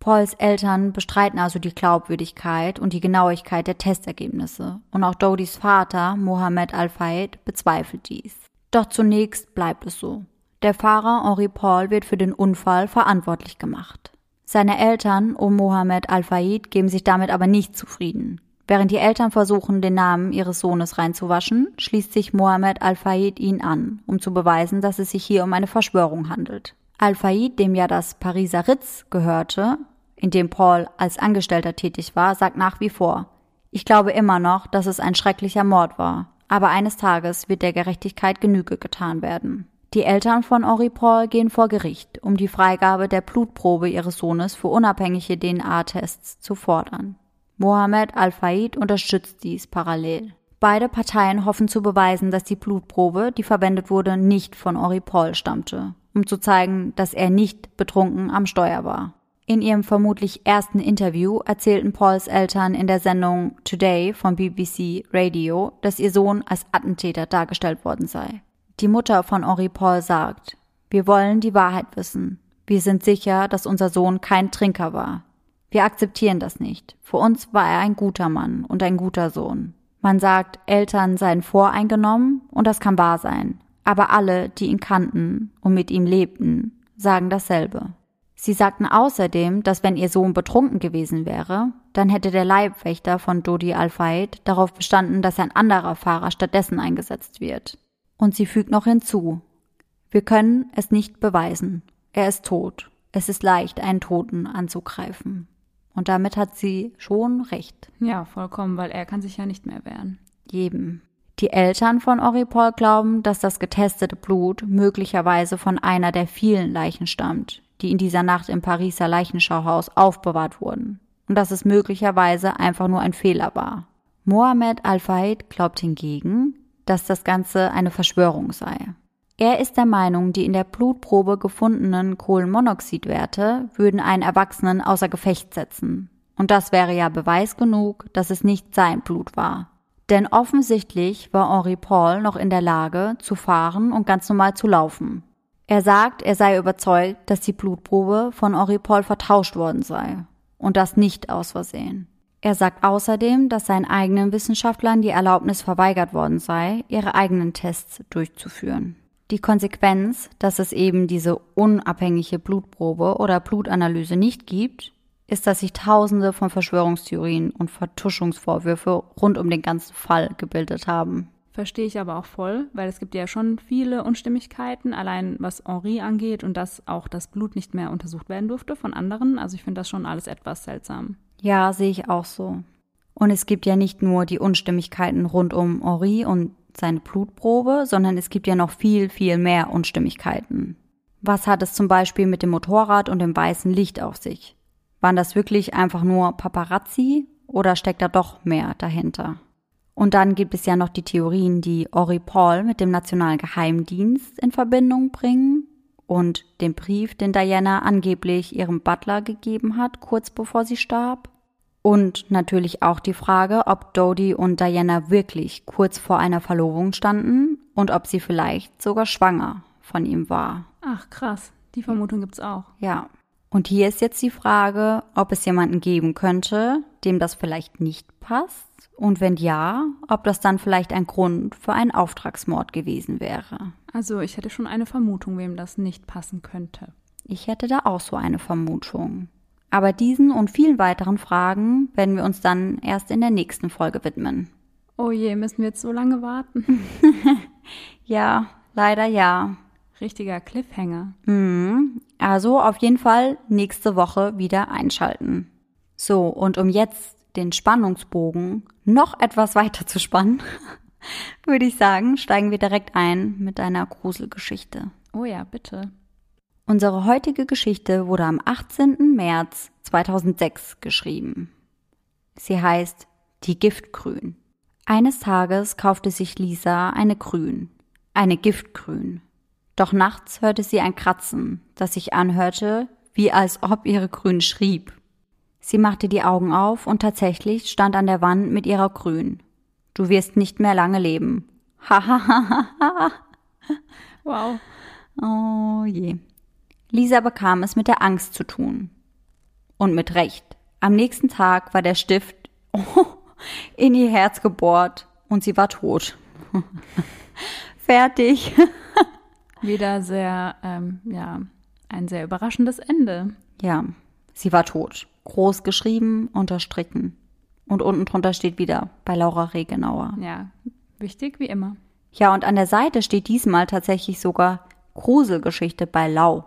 Pauls Eltern bestreiten also die Glaubwürdigkeit und die Genauigkeit der Testergebnisse und auch Dodis Vater, Mohammed Al-Fayed, bezweifelt dies. Doch zunächst bleibt es so. Der Fahrer Henri Paul wird für den Unfall verantwortlich gemacht. Seine Eltern um Mohammed Al-Fayed geben sich damit aber nicht zufrieden. Während die Eltern versuchen, den Namen ihres Sohnes reinzuwaschen, schließt sich Mohammed Al-Fayed ihn an, um zu beweisen, dass es sich hier um eine Verschwörung handelt. Al-Fayed, dem ja das Pariser Ritz gehörte, in dem Paul als Angestellter tätig war, sagt nach wie vor, ich glaube immer noch, dass es ein schrecklicher Mord war, aber eines Tages wird der Gerechtigkeit Genüge getan werden. Die Eltern von Henri Paul gehen vor Gericht, um die Freigabe der Blutprobe ihres Sohnes für unabhängige DNA-Tests zu fordern. Mohammed Al-Faid unterstützt dies parallel. Beide Parteien hoffen zu beweisen, dass die Blutprobe, die verwendet wurde, nicht von Henri Paul stammte, um zu zeigen, dass er nicht betrunken am Steuer war. In ihrem vermutlich ersten Interview erzählten Pauls Eltern in der Sendung Today von BBC Radio, dass ihr Sohn als Attentäter dargestellt worden sei. Die Mutter von Henri Paul sagt, wir wollen die Wahrheit wissen. Wir sind sicher, dass unser Sohn kein Trinker war. Wir akzeptieren das nicht. Für uns war er ein guter Mann und ein guter Sohn. Man sagt, Eltern seien voreingenommen und das kann wahr sein. Aber alle, die ihn kannten und mit ihm lebten, sagen dasselbe. Sie sagten außerdem, dass wenn ihr Sohn betrunken gewesen wäre, dann hätte der Leibwächter von Dodi Al-Faid darauf bestanden, dass ein anderer Fahrer stattdessen eingesetzt wird. Und sie fügt noch hinzu, wir können es nicht beweisen. Er ist tot. Es ist leicht, einen Toten anzugreifen. Und damit hat sie schon recht. Ja, vollkommen, weil er kann sich ja nicht mehr wehren. Jedem. Die Eltern von Oripol glauben, dass das getestete Blut möglicherweise von einer der vielen Leichen stammt, die in dieser Nacht im Pariser Leichenschauhaus aufbewahrt wurden. Und dass es möglicherweise einfach nur ein Fehler war. Mohammed Al-Fahid glaubt hingegen, dass das Ganze eine Verschwörung sei. Er ist der Meinung, die in der Blutprobe gefundenen Kohlenmonoxidwerte würden einen Erwachsenen außer Gefecht setzen. Und das wäre ja Beweis genug, dass es nicht sein Blut war. Denn offensichtlich war Henri Paul noch in der Lage, zu fahren und ganz normal zu laufen. Er sagt, er sei überzeugt, dass die Blutprobe von Paul vertauscht worden sei. Und das nicht aus Versehen. Er sagt außerdem, dass seinen eigenen Wissenschaftlern die Erlaubnis verweigert worden sei, ihre eigenen Tests durchzuführen. Die Konsequenz, dass es eben diese unabhängige Blutprobe oder Blutanalyse nicht gibt, ist, dass sich Tausende von Verschwörungstheorien und Vertuschungsvorwürfe rund um den ganzen Fall gebildet haben. Verstehe ich aber auch voll, weil es gibt ja schon viele Unstimmigkeiten, allein was Henri angeht und dass auch das Blut nicht mehr untersucht werden durfte von anderen. Also ich finde das schon alles etwas seltsam. Ja, sehe ich auch so. Und es gibt ja nicht nur die Unstimmigkeiten rund um Henri und seine Blutprobe, sondern es gibt ja noch viel, viel mehr Unstimmigkeiten. Was hat es zum Beispiel mit dem Motorrad und dem weißen Licht auf sich? Waren das wirklich einfach nur Paparazzi oder steckt da doch mehr dahinter? Und dann gibt es ja noch die Theorien, die Ori Paul mit dem Nationalen Geheimdienst in Verbindung bringen und den Brief, den Diana angeblich ihrem Butler gegeben hat, kurz bevor sie starb. Und natürlich auch die Frage, ob Dodie und Diana wirklich kurz vor einer Verlobung standen und ob sie vielleicht sogar schwanger von ihm war. Ach, krass. Die Vermutung gibt's auch. Ja. Und hier ist jetzt die Frage, ob es jemanden geben könnte, dem das vielleicht nicht passt. Und wenn ja, ob das dann vielleicht ein Grund für einen Auftragsmord gewesen wäre. Also ich hätte schon eine Vermutung, wem das nicht passen könnte. Ich hätte da auch so eine Vermutung. Aber diesen und vielen weiteren Fragen werden wir uns dann erst in der nächsten Folge widmen. Oh je, müssen wir jetzt so lange warten? ja, leider ja. Richtiger Cliffhanger. Mhm. Also auf jeden Fall nächste Woche wieder einschalten. So, und um jetzt den Spannungsbogen noch etwas weiter zu spannen, würde ich sagen, steigen wir direkt ein mit einer Gruselgeschichte. Oh ja, bitte. Unsere heutige Geschichte wurde am 18. März 2006 geschrieben. Sie heißt Die Giftgrün. Eines Tages kaufte sich Lisa eine Grün, eine Giftgrün. Doch nachts hörte sie ein Kratzen, das sich anhörte, wie als ob ihre Grün schrieb. Sie machte die Augen auf und tatsächlich stand an der Wand mit ihrer Grün. Du wirst nicht mehr lange leben. Ha ha ha ha. Wow. Oh je. Lisa bekam es mit der Angst zu tun. Und mit Recht. Am nächsten Tag war der Stift oh, in ihr Herz gebohrt und sie war tot. Fertig. Wieder sehr, ähm, ja, ein sehr überraschendes Ende. Ja, sie war tot. Groß geschrieben, unterstrichen. Und unten drunter steht wieder bei Laura Regenauer. Ja, wichtig wie immer. Ja, und an der Seite steht diesmal tatsächlich sogar Gruselgeschichte bei Lau.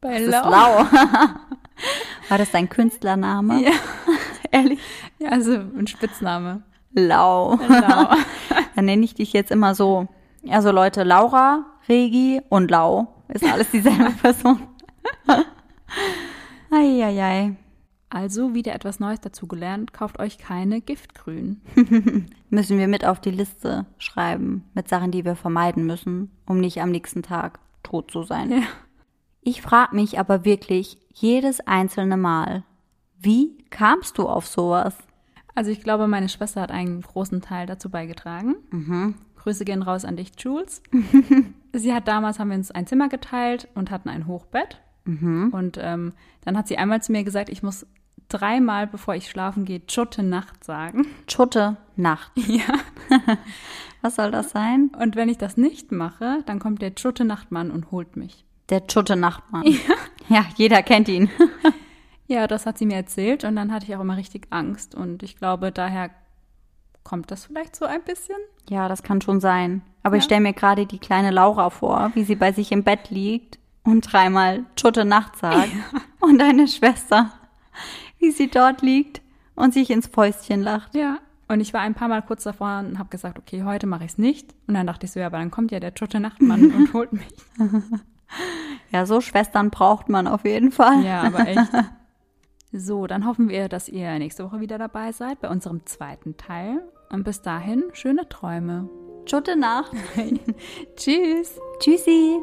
Bei Das Lau. ist lau. War das dein Künstlername? Ja. Ehrlich? Ja, also ein Spitzname. Lau. Lau. Dann nenne ich dich jetzt immer so. Also Leute, Laura, Regi und Lau ist alles dieselbe Person. Eieiei. Also wieder etwas Neues dazugelernt. Kauft euch keine Giftgrün. Müssen wir mit auf die Liste schreiben, mit Sachen, die wir vermeiden müssen, um nicht am nächsten Tag tot zu sein. Ja. Ich frage mich aber wirklich jedes einzelne Mal, wie kamst du auf sowas? Also ich glaube, meine Schwester hat einen großen Teil dazu beigetragen. Mhm. Grüße gehen raus an dich, Jules. sie hat damals, haben wir uns ein Zimmer geteilt und hatten ein Hochbett. Mhm. Und ähm, dann hat sie einmal zu mir gesagt, ich muss dreimal, bevor ich schlafen gehe, Tschutte Nacht sagen. Tschutte Nacht. Ja. Was soll das sein? Und wenn ich das nicht mache, dann kommt der Tschutte Nachtmann und holt mich. Der Tschutte Nachtmann. Ja. ja, jeder kennt ihn. Ja, das hat sie mir erzählt und dann hatte ich auch immer richtig Angst. Und ich glaube, daher kommt das vielleicht so ein bisschen. Ja, das kann schon sein. Aber Ja. ich stelle mir gerade die kleine Laura vor, wie sie bei sich im Bett liegt und dreimal Tschutte Nacht sagt. Und deine Schwester, wie sie dort liegt und sich ins Fäustchen lacht. Ja. Und ich war ein paar Mal kurz davor und habe gesagt, okay, heute mache ich es nicht. Und dann dachte ich so, ja, aber dann kommt ja der Tschutte Nachtmann und holt mich. Ja, so Schwestern braucht man auf jeden Fall. Ja, aber echt. So, dann hoffen wir, dass ihr nächste Woche wieder dabei seid bei unserem zweiten Teil. Und bis dahin, schöne Träume. Tschutte Nacht. Tschüss. Tschüssi.